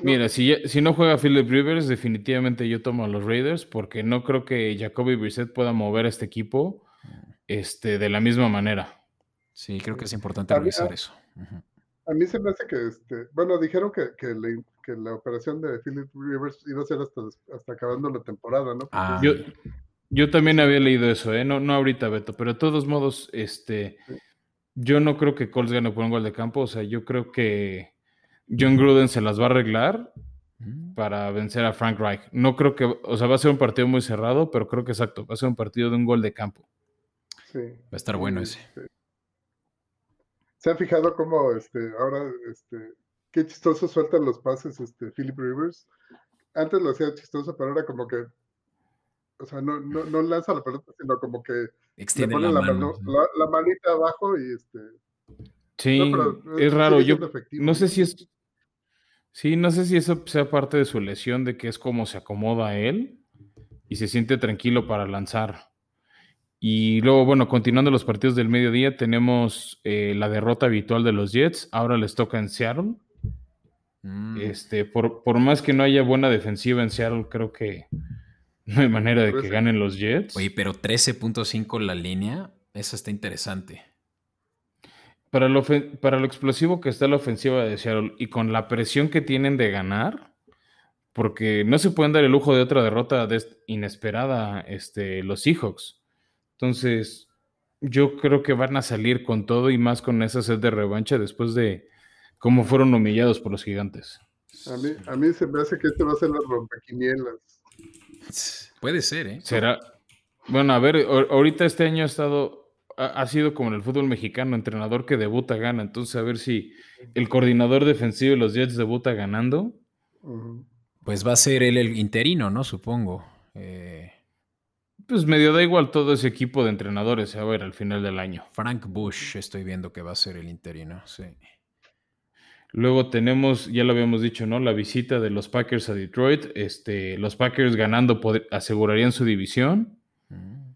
Mira, si, ya- si no juega Philip Rivers, definitivamente yo tomo a los Raiders porque no creo que Jacoby Brissett pueda mover a este equipo este, de la misma manera. Sí, creo que es importante A mí- revisar a- eso. A mí se me hace que, este, bueno, dijeron que, que, la, que la operación de Philip Rivers iba a ser hasta, hasta acabando la temporada, ¿no? Ah, Yo, yo también había leído eso, ¿eh? No, no ahorita, Beto, pero de todos modos, este, yo no creo que Colts gane por un gol de campo. O sea, yo creo que John Gruden se las va a arreglar Mm. para vencer a Frank Reich. No creo que, o sea, va a ser un partido muy cerrado, pero creo que exacto, va a ser un partido de un gol de campo. sí. Va a estar bueno ese. este, ¿Se han fijado cómo este, ahora, este, qué chistoso sueltan los pases este, Philip Rivers? Antes lo hacía chistoso, pero ahora como que, o sea, no, no, no lanza la pelota, sino como que le Extiende pone la la, mano. mano- sí. la, la manita abajo y este. Sí, no, pero, es eh, raro. Yo efectivo, no sé si es. Sí, no sé si eso sea parte de su lesión, de que es como se acomoda a él y se siente tranquilo para lanzar. Y luego, bueno, continuando los partidos del mediodía, tenemos eh, la derrota habitual de los Jets. Ahora les toca en Seattle. Mm. Este, por, por más que no haya buena defensiva en Seattle, creo que no hay manera de que ganen los Jets. Oye, pero 13.5 la línea, esa está interesante. Para lo, para lo explosivo que está la ofensiva de Seattle y con la presión que tienen de ganar, porque no se pueden dar el lujo de otra derrota inesperada este, los Seahawks. Entonces, yo creo que van a salir con todo y más con esa sed de revancha después de cómo fueron humillados por los gigantes. A mí, a mí se me hace que este va a ser la rompequinielas. Puede ser, ¿eh? Será. Bueno, a ver, ahor- ahorita este año ha estado. Ha, sido como en el fútbol mexicano, entrenador que debuta gana. Entonces, a ver si el coordinador defensivo de los Jets debuta ganando. Pues va a ser él el interino, ¿no? Supongo. Eh, Pues medio da igual todo ese equipo de entrenadores a ver al final del año. Frank Bush, estoy viendo que va a ser el interino, sí. Luego tenemos, ya lo habíamos dicho, ¿no? La visita de los Packers a Detroit. Este, los Packers ganando asegurarían su división. Mm.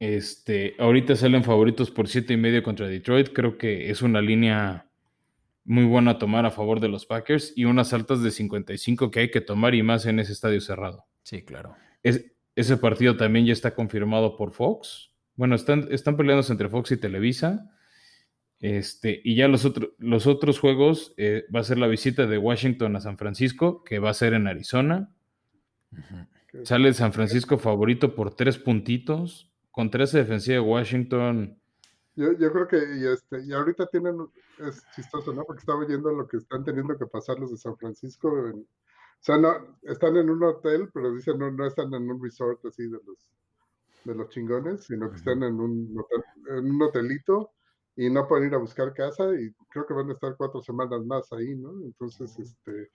Este, ahorita salen favoritos por siete y medio contra Detroit. Creo que es una línea muy buena a tomar a favor de los Packers y unas altas de 55 que hay que tomar y más en ese estadio cerrado. Sí, claro. Es- ese partido también ya está confirmado por Fox. Bueno, están, están peleándose entre Fox y Televisa. Este, y ya los, otro- los otros juegos eh, va a ser la visita de Washington a San Francisco, que va a ser en Arizona. Sale San Francisco favorito por tres puntitos. Contra esa defensiva de Washington, Yo, yo creo que y este, y ahorita tienen, es chistoso, ¿no? Porque estaba oyendo lo que están teniendo que pasar los de San Francisco. en- sea, no, están en un hotel, pero dicen no, no están en un resort así de los de los chingones, sino que están en un hotel- en un hotelito y no pueden ir a buscar casa y creo que van a estar cuatro semanas más ahí, ¿no? Entonces, este,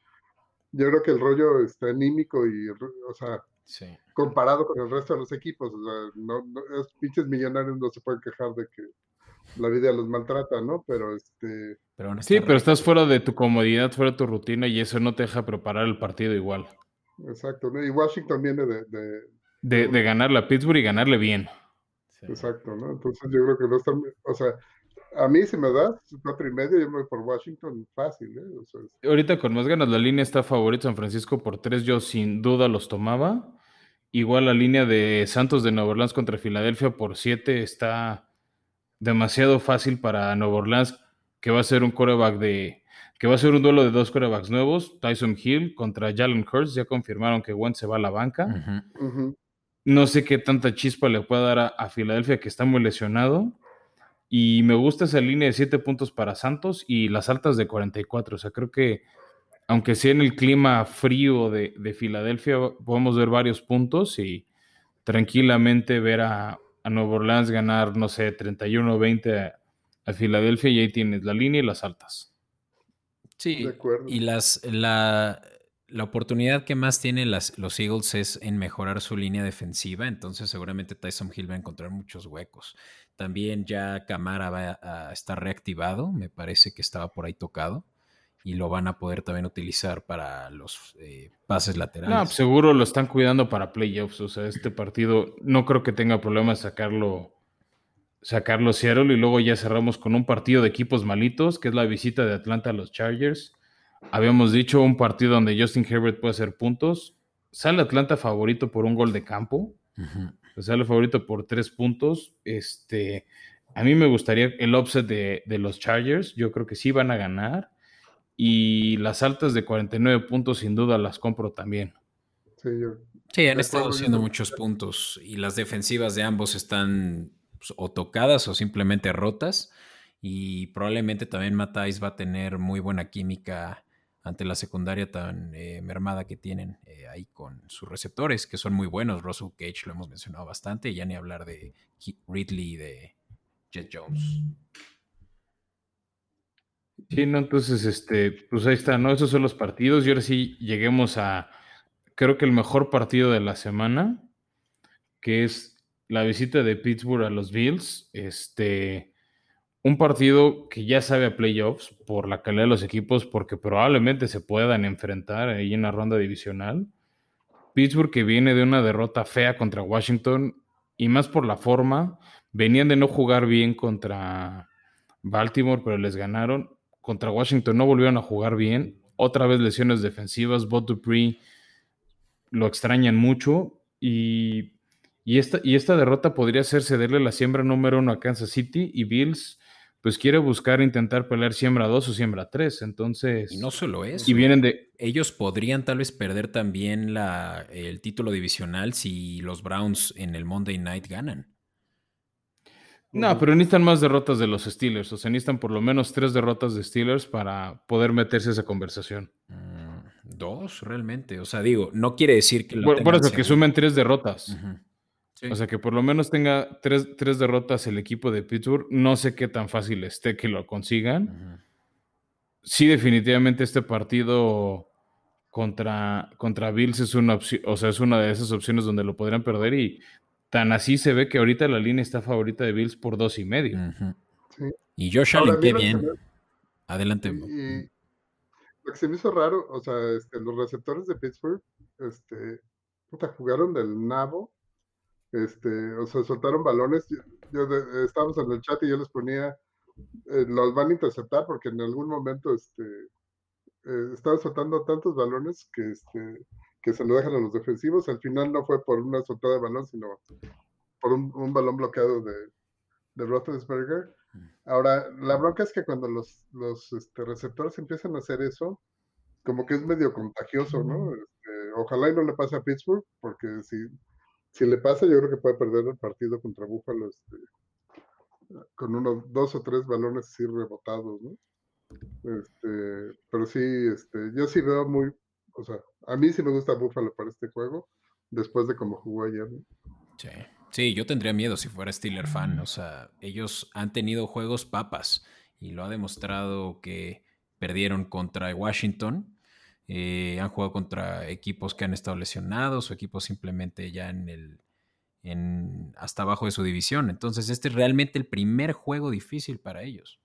yo creo que el rollo está anímico y, o sea, Sí. comparado con el resto de los equipos, o sea, no, no- esos pinches millonarios no se pueden quejar de que la vida los maltrata, ¿no? Pero este... Pero Sí, pero estás fuera de tu comodidad, fuera de tu rutina y eso no te deja preparar el partido igual. Exacto, ¿no? Y Washington viene de, de- De, de ganarle a Pittsburgh y ganarle bien. Sí. Exacto, ¿no? Entonces yo creo que no están... O sea, a mí si me das cuatro y medio, yo me voy por Washington fácil, ¿eh? O sea, es- Ahorita con más ganas la línea está favorito San Francisco por tres, yo sin duda los tomaba. Igual la línea de Santos de Nueva Orleans contra Filadelfia por siete está demasiado fácil para Nueva Orleans, que va a ser un coreback de que va a ser un duelo de dos corebacks nuevos, Tyson Hill contra Jalen Hurts, ya confirmaron que Wentz se va a la banca. No sé qué tanta chispa le pueda dar a, a Filadelfia, que está muy lesionado. Y me gusta esa línea de 7 puntos para Santos y las altas de 44. O sea, creo que, aunque sea en el clima frío de, de Filadelfia, podemos ver varios puntos y tranquilamente ver a, a Nueva Orleans ganar, no sé, 31-20 a, a Filadelfia y ahí tienes la línea y las altas. Sí, De acuerdo. y las, la, la oportunidad que más tienen las, los Eagles es en mejorar su línea defensiva, entonces seguramente Tyson Hill va a encontrar muchos huecos. También ya Camara va a estar reactivado, me parece que estaba por ahí tocado, y lo van a poder también utilizar para los eh, pases laterales. No, pues seguro lo están cuidando para playoffs. O sea, este partido no creo que tenga problema sacarlo, sacarlo Seattle. Y luego ya cerramos con un partido de equipos malitos, que es la visita de Atlanta a los Chargers. Habíamos dicho un partido donde Justin Herbert puede hacer puntos. Sale Atlanta favorito por un gol de campo. O Sale favorito por tres puntos. Este, a mí me gustaría el upset de, de los Chargers. Yo creo que sí van a ganar. Y las altas de 49 puntos, sin duda, las compro también. Sí, yo... Sí, han estado haciendo muchos puntos y las defensivas de ambos están pues, o tocadas o simplemente rotas y probablemente también Matais va a tener muy buena química ante la secundaria tan eh, mermada que tienen eh, ahí con sus receptores, que son muy buenos. Russell Cage lo hemos mencionado bastante, y ya ni hablar de Ridley y de Jet Jones. Sí, no, entonces, este, pues ahí está, ¿no? Esos son los partidos. Y ahora sí lleguemos a, creo que el mejor partido de la semana, que es la visita de Pittsburgh a los Bills. Este, un partido que ya sabe a playoffs por la calidad de los equipos, porque probablemente se puedan enfrentar ahí en la ronda divisional. Pittsburgh que viene de una derrota fea contra Washington y más por la forma, venían de no jugar bien contra Baltimore, pero les ganaron. Contra Washington no volvieron a jugar bien. Otra vez lesiones defensivas. Bot Dupree lo extrañan mucho. Y, y esta, y esta derrota podría ser cederle la siembra número uno a Kansas City. Y Bills, pues quiere buscar intentar pelear siembra 2 o siembra 3. Entonces. Y no solo eso. y vienen de. ellos podrían tal vez perder también la, el título divisional si los Browns en el Monday Night ganan. No, pero necesitan más derrotas de los Steelers. O sea, necesitan por lo menos tres derrotas de Steelers para poder meterse a esa conversación. Mm, Dos, realmente. O sea, digo, no quiere decir que lo Por, por eso, que sumen tres derrotas. Sí. O sea, que por lo menos tenga tres, tres derrotas el equipo de Pittsburgh. No sé qué tan fácil esté que lo consigan. Sí, definitivamente este partido contra, contra Bills es una opción, o sea, es una de esas opciones donde lo podrían perder y tan así se ve que ahorita la línea está favorita de Bills por dos y medio. Sí. Y Josh Ahora, Allen, qué mira, bien. me- Adelante. Y lo que se me hizo raro, o sea, este, los receptores de Pittsburgh, este, puta, jugaron del nabo, este, o sea, soltaron balones. Yo, yo de- estábamos en el chat y yo les ponía, eh, los van a interceptar porque en algún momento, este, eh, estaban soltando tantos balones que, este, que se lo dejan a los defensivos. Al final no fue por una soltada de balón, sino por un, un balón bloqueado de, de Roethlisberger. Ahora, la bronca es que cuando los, los este, receptores empiezan a hacer eso, como que es medio contagioso, ¿no? Este, ojalá y no le pase a Pittsburgh, porque si, si le pasa, yo creo que puede perder el partido contra Buffalo este, con unos dos o tres balones así rebotados, ¿no? Este, pero sí, este, yo sí veo muy, o sea, a mí sí me gusta Buffalo para este juego, después de cómo jugó ayer. Sí. Sí, yo tendría miedo si fuera Steeler fan. O sea, ellos han tenido juegos papas y lo ha demostrado que perdieron contra Washington. eh, han jugado contra equipos que han estado lesionados o equipos simplemente ya en el, en, hasta abajo de su división. Entonces, este es realmente el primer juego difícil para ellos.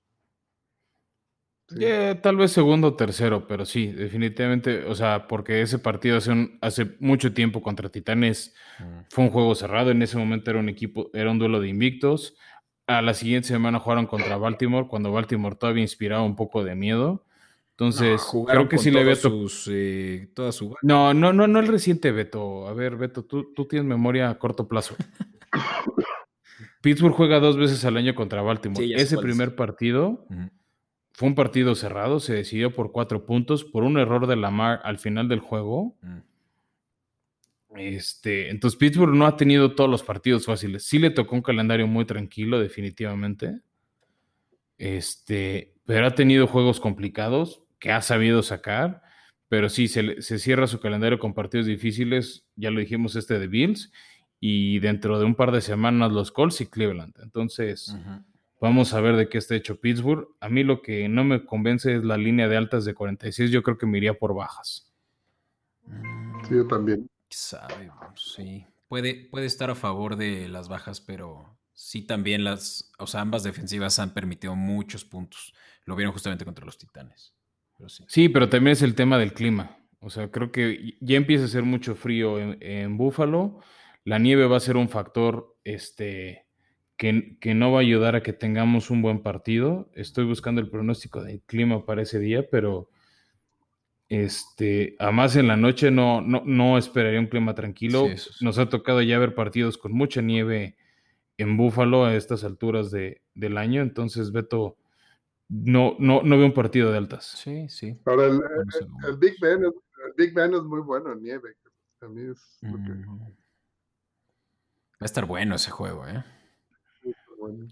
Sí. Yeah, tal vez segundo o tercero, pero sí, definitivamente, o sea, porque ese partido hace, un- hace mucho tiempo contra Titanes Mm. fue un juego cerrado, en ese momento era un equipo, era un duelo de invictos. A la siguiente semana jugaron contra Baltimore, cuando Baltimore todavía inspiraba un poco de miedo. Entonces, No, creo que sí le había sus, eh, toda su No, no, no, no el reciente, Beto. A ver, Beto, tú, tú tienes memoria a corto plazo. Pittsburgh juega dos veces al año contra Baltimore. Sí, Ese es. primer partido. Fue un partido cerrado, se decidió por cuatro puntos, por un error de Lamar al final del juego. Mm. Este, entonces Pittsburgh no ha tenido todos los partidos fáciles. Sí le tocó un calendario muy tranquilo, definitivamente. Este, pero ha tenido juegos complicados que ha sabido sacar. Pero sí, se, se cierra su calendario con partidos difíciles. Ya lo dijimos, este de Bills. Y dentro de un par de semanas los Colts y Cleveland. Entonces. Vamos a ver de qué está hecho Pittsburgh. A mí lo que no me convence es la línea de altas de 46. Yo creo que me iría por bajas. Sí, yo también. Sabe, sí. Puede, puede estar a favor de las bajas, pero sí también las, o sea, ambas defensivas han permitido muchos puntos. Lo vieron justamente contra los Titanes. Pero sí. Sí, pero también es el tema del clima. O sea, creo que ya empieza a hacer mucho frío en, en Búfalo. La nieve va a ser un factor este, que, que no va a ayudar a que tengamos un buen partido. Estoy buscando el pronóstico del clima para ese día, pero este, además en la noche no, no, no esperaría un clima tranquilo. Sí, eso sí. Nos ha tocado ya ver partidos con mucha nieve en Búfalo a estas alturas de- del año. Entonces, Beto, no, no, no veo un partido de altas. Sí, sí. Ahora, el, Big Ben es, el Big Ben es muy bueno en nieve. A mí es lo que-. Va a estar bueno ese juego, ¿eh? Bueno.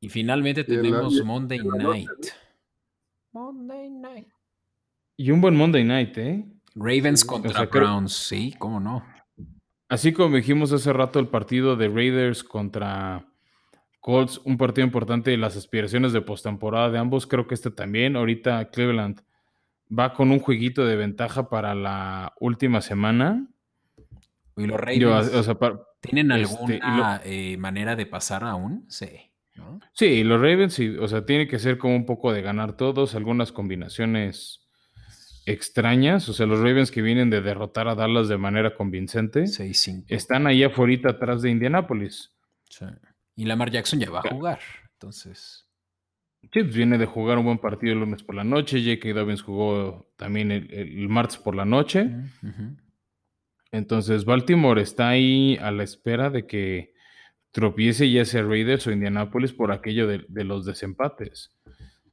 Y finalmente tenemos y Monday Night. Monday Night. Y un buen Monday Night, ¿eh? Ravens o contra sea, Browns, sí, cómo no. Así como dijimos hace rato el partido de Raiders contra Colts, un partido importante y las aspiraciones de postemporada de ambos, creo que este también. Ahorita Cleveland va con un jueguito de ventaja para la última semana. Y los Yo, Ravens o sea, para- tienen este, alguna eh, manera de pasar aún, sí. ¿no? sí, los Ravens, sí, o sea, tiene que ser como un poco de ganar todos, algunas combinaciones extrañas. O sea, los Ravens que vienen de derrotar a Dallas de manera convincente 6-5. están ahí afuera atrás de Indianapolis. Sí. Y Lamar Jackson ya va a jugar. Entonces, Sí, pues viene de jugar un buen partido el lunes por la noche. J.K. Dobbins jugó también el, el martes por la noche. ujú. Entonces, Baltimore está ahí a la espera de que tropiece ya sea Raiders o Indianapolis por aquello de, de los desempates.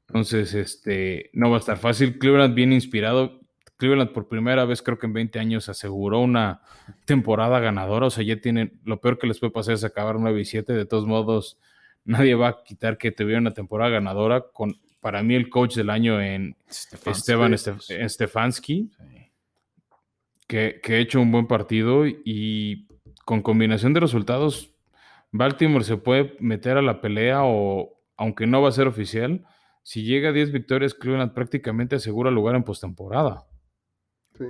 Entonces, este, no va a estar fácil. Cleveland bien inspirado. Cleveland por primera vez, creo que en 20 años, aseguró una temporada ganadora. O sea, ya tienen, lo peor que les puede pasar es acabar 9 y 7. De todos modos, nadie va a quitar que tuvieron una temporada ganadora con, para mí, el coach del año en Stefanski. Esteban. Estef- Stefanski Sí. Que, que ha hecho un buen partido y con combinación de resultados, Baltimore se puede meter a la pelea o, aunque no va a ser oficial, si llega a 10 victorias, Cleveland prácticamente asegura lugar en postemporada. Sí.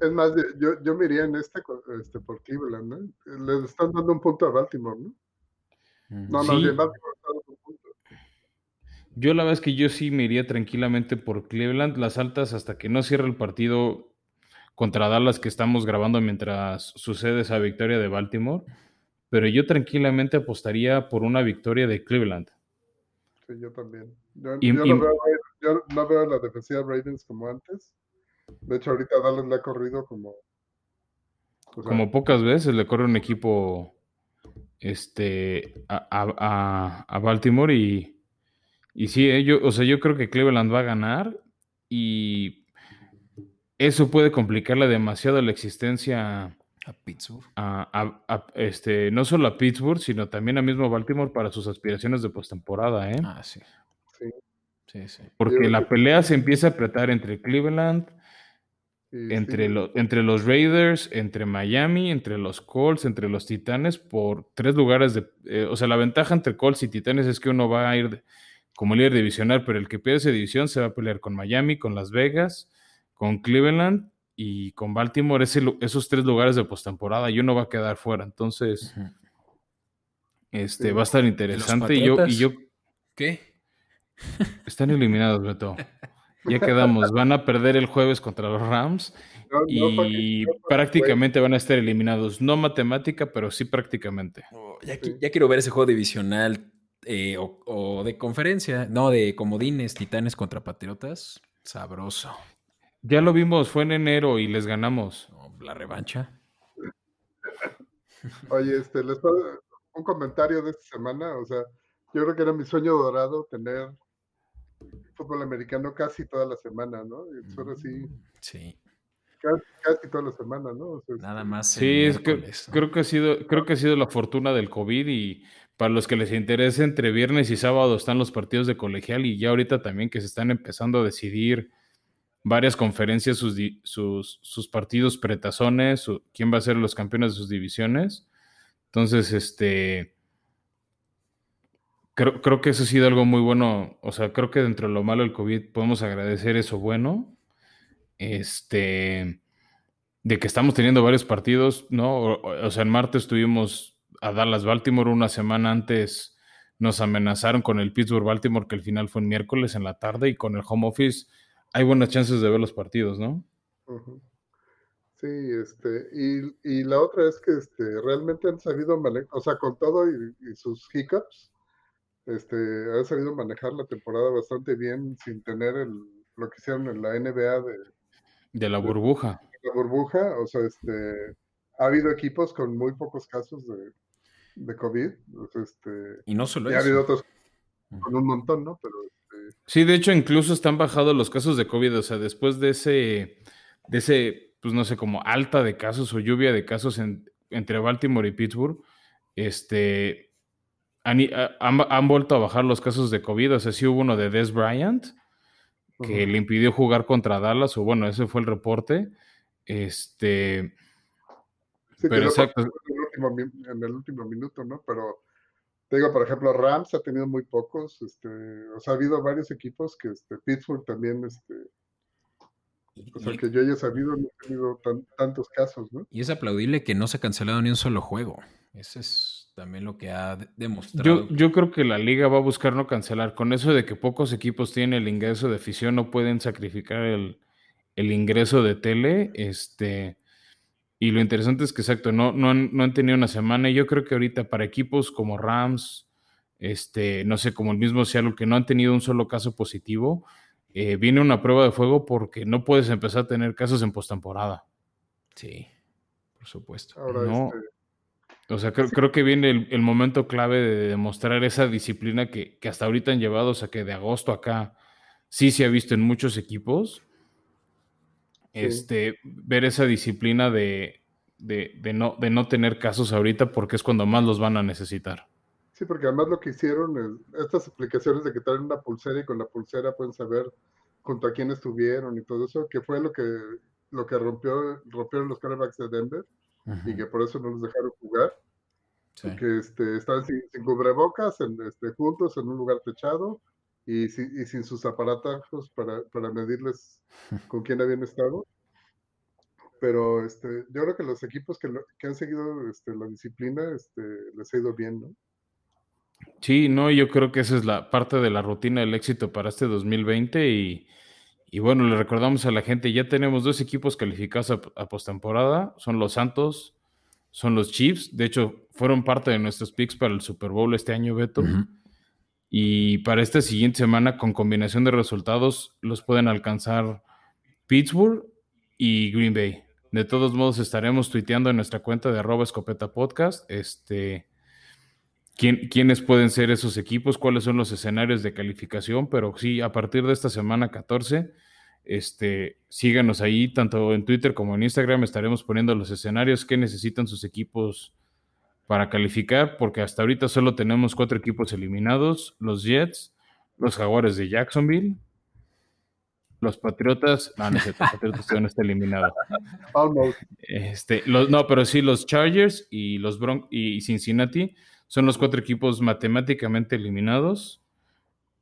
Es más, yo, yo me iría en este, este por Cleveland, ¿no? Le están dando un punto a Baltimore, ¿no? Ujú. No, Sí. más bien Baltimore está dando un punto. Yo la verdad es que yo sí me iría tranquilamente por Cleveland, las altas hasta que no cierre el partido contra Dallas que estamos grabando mientras sucede esa victoria de Baltimore, pero yo tranquilamente apostaría por una victoria de Cleveland. Sí, yo también. Yo, Y- yo y- no, veo, yo no veo la defensiva de Ravens como antes. De hecho, ahorita Dallas le ha corrido como. o sea, como pocas veces le corre un equipo este a, a- a- a Baltimore y, y sí, eh, yo, o sea, yo creo que Cleveland va a ganar y eso puede complicarle demasiado la existencia A Pittsburgh. a, a- a- este, no solo a Pittsburgh, sino también a mismo Baltimore para sus aspiraciones de postemporada, ¿eh? Ah, sí. Sí. Sí, sí. Porque yo- la pelea se empieza a apretar entre Cleveland, entre, sí, lo- entre los Raiders, entre Miami, entre los Colts, entre los Titanes, por tres lugares de... eh, o sea, la ventaja entre Colts y Titanes es que uno va a ir de- como líder divisional, pero el que pierde esa división se va a pelear con Miami, con Las Vegas, con Cleveland y con Baltimore. Ese esos tres lugares de postemporada y uno va a quedar fuera. Entonces. Este, Sí. va a estar ¿Y los interesante. Y yo, y yo, ¿Qué? están eliminados, Beto. Ya quedamos. Van a perder el jueves contra los Rams No, no, porque- y no, porque, prácticamente van a estar eliminados. No matemática, pero sí prácticamente. Oh, ya, Sí. qui- ya quiero ver ese juego divisional eh, o, o de conferencia. No, de comodines, titanes contra patriotas. Sabroso. Ya lo vimos, fue en enero y les ganamos. Oh, la revancha. Oye, este, les puedo- un comentario de esta semana, o sea, yo creo que era mi sueño dorado tener fútbol americano casi toda la semana, ¿no? Y pues ahora sí, Sí. casi, casi toda la semana, ¿no? O sea, Nada este, más. Sí, es que, creo que ha sido, creo que ha sido la fortuna del COVID y para los que les interese, entre viernes y sábado están los partidos de colegial y ya ahorita también que se están empezando a decidir varias conferencias, sus, sus, sus partidos pretazones, quién va a ser los campeones de sus divisiones. Entonces, este, creo, creo que eso ha sido algo muy bueno. O sea, creo que dentro de lo malo del COVID podemos agradecer eso bueno. Este, de que estamos teniendo varios partidos, ¿no? O, sea, en martes tuvimos a Dallas Baltimore una semana antes. Nos amenazaron con el Pittsburgh Baltimore, que el final fue en miércoles en la tarde, y con el home office hay buenas chances de ver los partidos, ¿no? Sí, este, y, y la otra es que este, realmente han sabido manejar, o sea, con todo y, y sus hiccups, este, han sabido manejar la temporada bastante bien sin tener el, lo que hicieron en la NBA de, De la burbuja. la burbuja, o sea, este, ha habido equipos con muy pocos casos de, de COVID, sea, este, Y no solo y ha habido eso. otros con un montón, ¿no? Pero, Sí, de hecho, incluso están bajados los casos de COVID. O sea, después de ese, de ese, pues no sé, como alta de casos o lluvia de casos en- entre Baltimore y Pittsburgh, este, han, i- a- han, han vuelto a bajar los casos de COVID. O sea, sí hubo uno de Des Bryant, que le impidió jugar contra Dallas, o bueno, ese fue el reporte. Este, Sí, pero exacto. pasó en el último, min- en el último minuto, ¿no? Pero te digo, por ejemplo, Rams ha tenido muy pocos, este, o sea, ha habido varios equipos que este, Pittsburgh también, este, o sea, y- que yo haya sabido, no ha tenido tan- tantos casos, ¿no? y es aplaudible que no se ha cancelado ni un solo juego. Ese es también lo que ha de- demostrado. Yo, yo creo que la liga va a buscar no cancelar. Con eso de que pocos equipos tienen el ingreso de afición, no pueden sacrificar el, el ingreso de tele. Este, y lo interesante es que, exacto, no, no, han, no han tenido una semana. Y yo creo que ahorita para equipos como Rams, este, no sé, como el mismo Seattle, que no han tenido un solo caso positivo, eh, viene una prueba de fuego porque no puedes empezar a tener casos en postemporada. Sí, por supuesto. Ahora, No. este, O sea, creo, creo que viene el, el momento clave de demostrar esa disciplina que, que hasta ahorita han llevado, o sea, que de agosto acá sí se ha visto en muchos equipos. Sí. Este, ver esa disciplina de, de, de no, de no tener casos ahorita porque es cuando más los van a necesitar. sí, porque además lo que hicieron, es- estas aplicaciones de que traen una pulsera y con la pulsera pueden saber junto a quién estuvieron y todo eso, que fue lo que, lo que rompió, rompieron los quarterbacks de Denver y que por eso no los dejaron jugar. sí. que este, sin, sin cubrebocas, en, este, juntos en un lugar techado y, si- y sin sus aparatos para, para medirles con quién habían estado. Pero este, yo creo que los equipos que, lo- que han seguido este, la disciplina este, les ha ido bien, ¿no? Sí, no, yo creo que esa es la parte de la rutina del éxito para este 2020 y, y bueno, le recordamos a la gente, ya tenemos dos equipos calificados a, a postemporada, son los Santos, son los Chiefs, de hecho fueron parte de nuestros picks para el Super Bowl este año, Beto. Y para esta siguiente semana con combinación de resultados los pueden alcanzar Pittsburgh y Green Bay. De todos modos estaremos tuiteando en nuestra cuenta de arroba escopeta podcast, este quién- quiénes pueden ser esos equipos, cuáles son los escenarios de calificación, pero sí, a partir de esta semana 14, este, síganos ahí, tanto en Twitter como en Instagram, estaremos poniendo los escenarios que necesitan sus equipos para calificar, porque hasta ahorita solo tenemos cuatro equipos eliminados, los Jets, los Jaguares de Jacksonville, los Patriotas, no, no es cierto, Patriotas todavía no está eliminado. Este, los, no, pero sí, los Chargers y los Bron y Cincinnati son los cuatro equipos matemáticamente eliminados.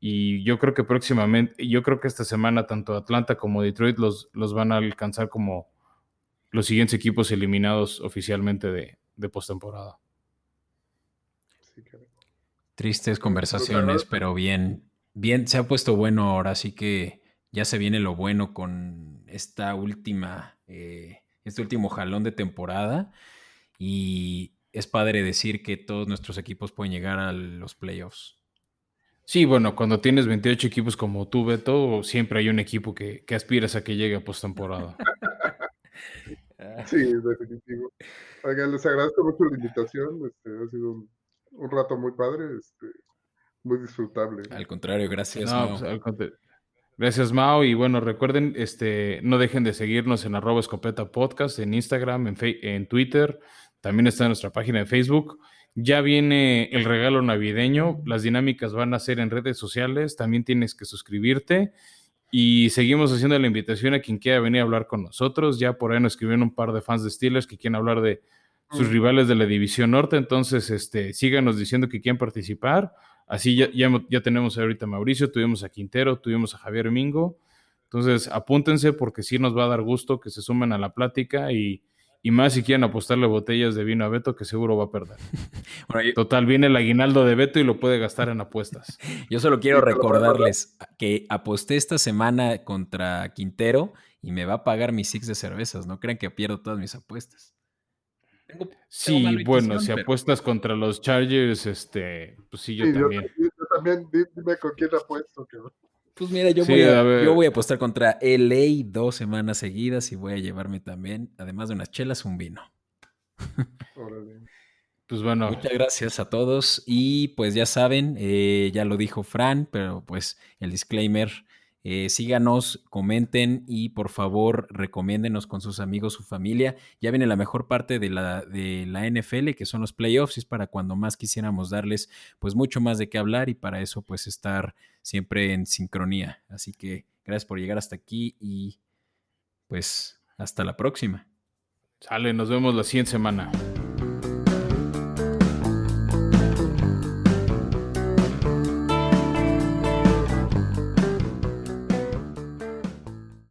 Y yo creo que próximamente, yo creo que esta semana tanto Atlanta como Detroit los, los van a alcanzar como los siguientes equipos eliminados oficialmente de, de postemporada. Tristes conversaciones, pero bien, bien, se ha puesto bueno ahora, así que ya se viene lo bueno con esta última, eh, este último jalón de temporada y es padre decir que todos nuestros equipos pueden llegar a los playoffs. Sí, bueno, cuando tienes 28 equipos como tú, Beto, siempre hay un equipo que, que aspiras a que llegue a postemporada. sí, definitivo. Oigan, les agradezco mucho la invitación. Este, ha sido un, un rato muy padre, este, muy disfrutable. Al contrario, gracias. No, Mau. pues, al Gracias, Mao. Y bueno, recuerden, este, no dejen de seguirnos en arroba escopeta podcast, en Instagram, en, Fe- en Twitter. También está en nuestra página de Facebook. Ya viene el regalo navideño. Las dinámicas van a ser en redes sociales. También tienes que suscribirte. Y seguimos haciendo la invitación a quien quiera venir a hablar con nosotros. Ya por ahí nos escribieron un par de fans de Steelers que quieren hablar de sus Mm. rivales de la División Norte. Entonces, este, síganos diciendo que quieren participar. Así ya, ya, ya tenemos ahorita a Mauricio, tuvimos a Quintero, tuvimos a Javier Mingo. Entonces, apúntense porque sí nos va a dar gusto que se sumen a la plática y, y más si quieren apostarle botellas de vino a Beto, que seguro va a perder. Bueno, yo, Total, viene el aguinaldo de Beto y lo puede gastar en apuestas. yo solo quiero recordarles que aposté esta semana contra Quintero y me va a pagar mis six de cervezas. No crean que pierdo todas mis apuestas. Tengo- tengo Sí, bueno, si pero- apuestas contra los Chargers, este, pues sí, yo Sí, también. yo, yo también, di- dime con quién apuesto. cabrón. Pues mira, yo, Sí, voy a, a ver. yo voy a apostar contra LA dos semanas seguidas y voy a llevarme también, además de unas chelas, un vino. Órale. Pues bueno, Muchas gracias a todos y pues ya saben, eh, ya lo dijo Fran, pero pues el disclaimer, eh, síganos, comenten y por favor recomiéndenos con sus amigos, su familia. Ya viene la mejor parte de la, de la NFL, que son los playoffs, y es para cuando más quisiéramos darles pues mucho más de qué hablar y para eso pues estar siempre en sincronía. Así que gracias por llegar hasta aquí y pues hasta la próxima. sale, nos vemos la siguiente semana.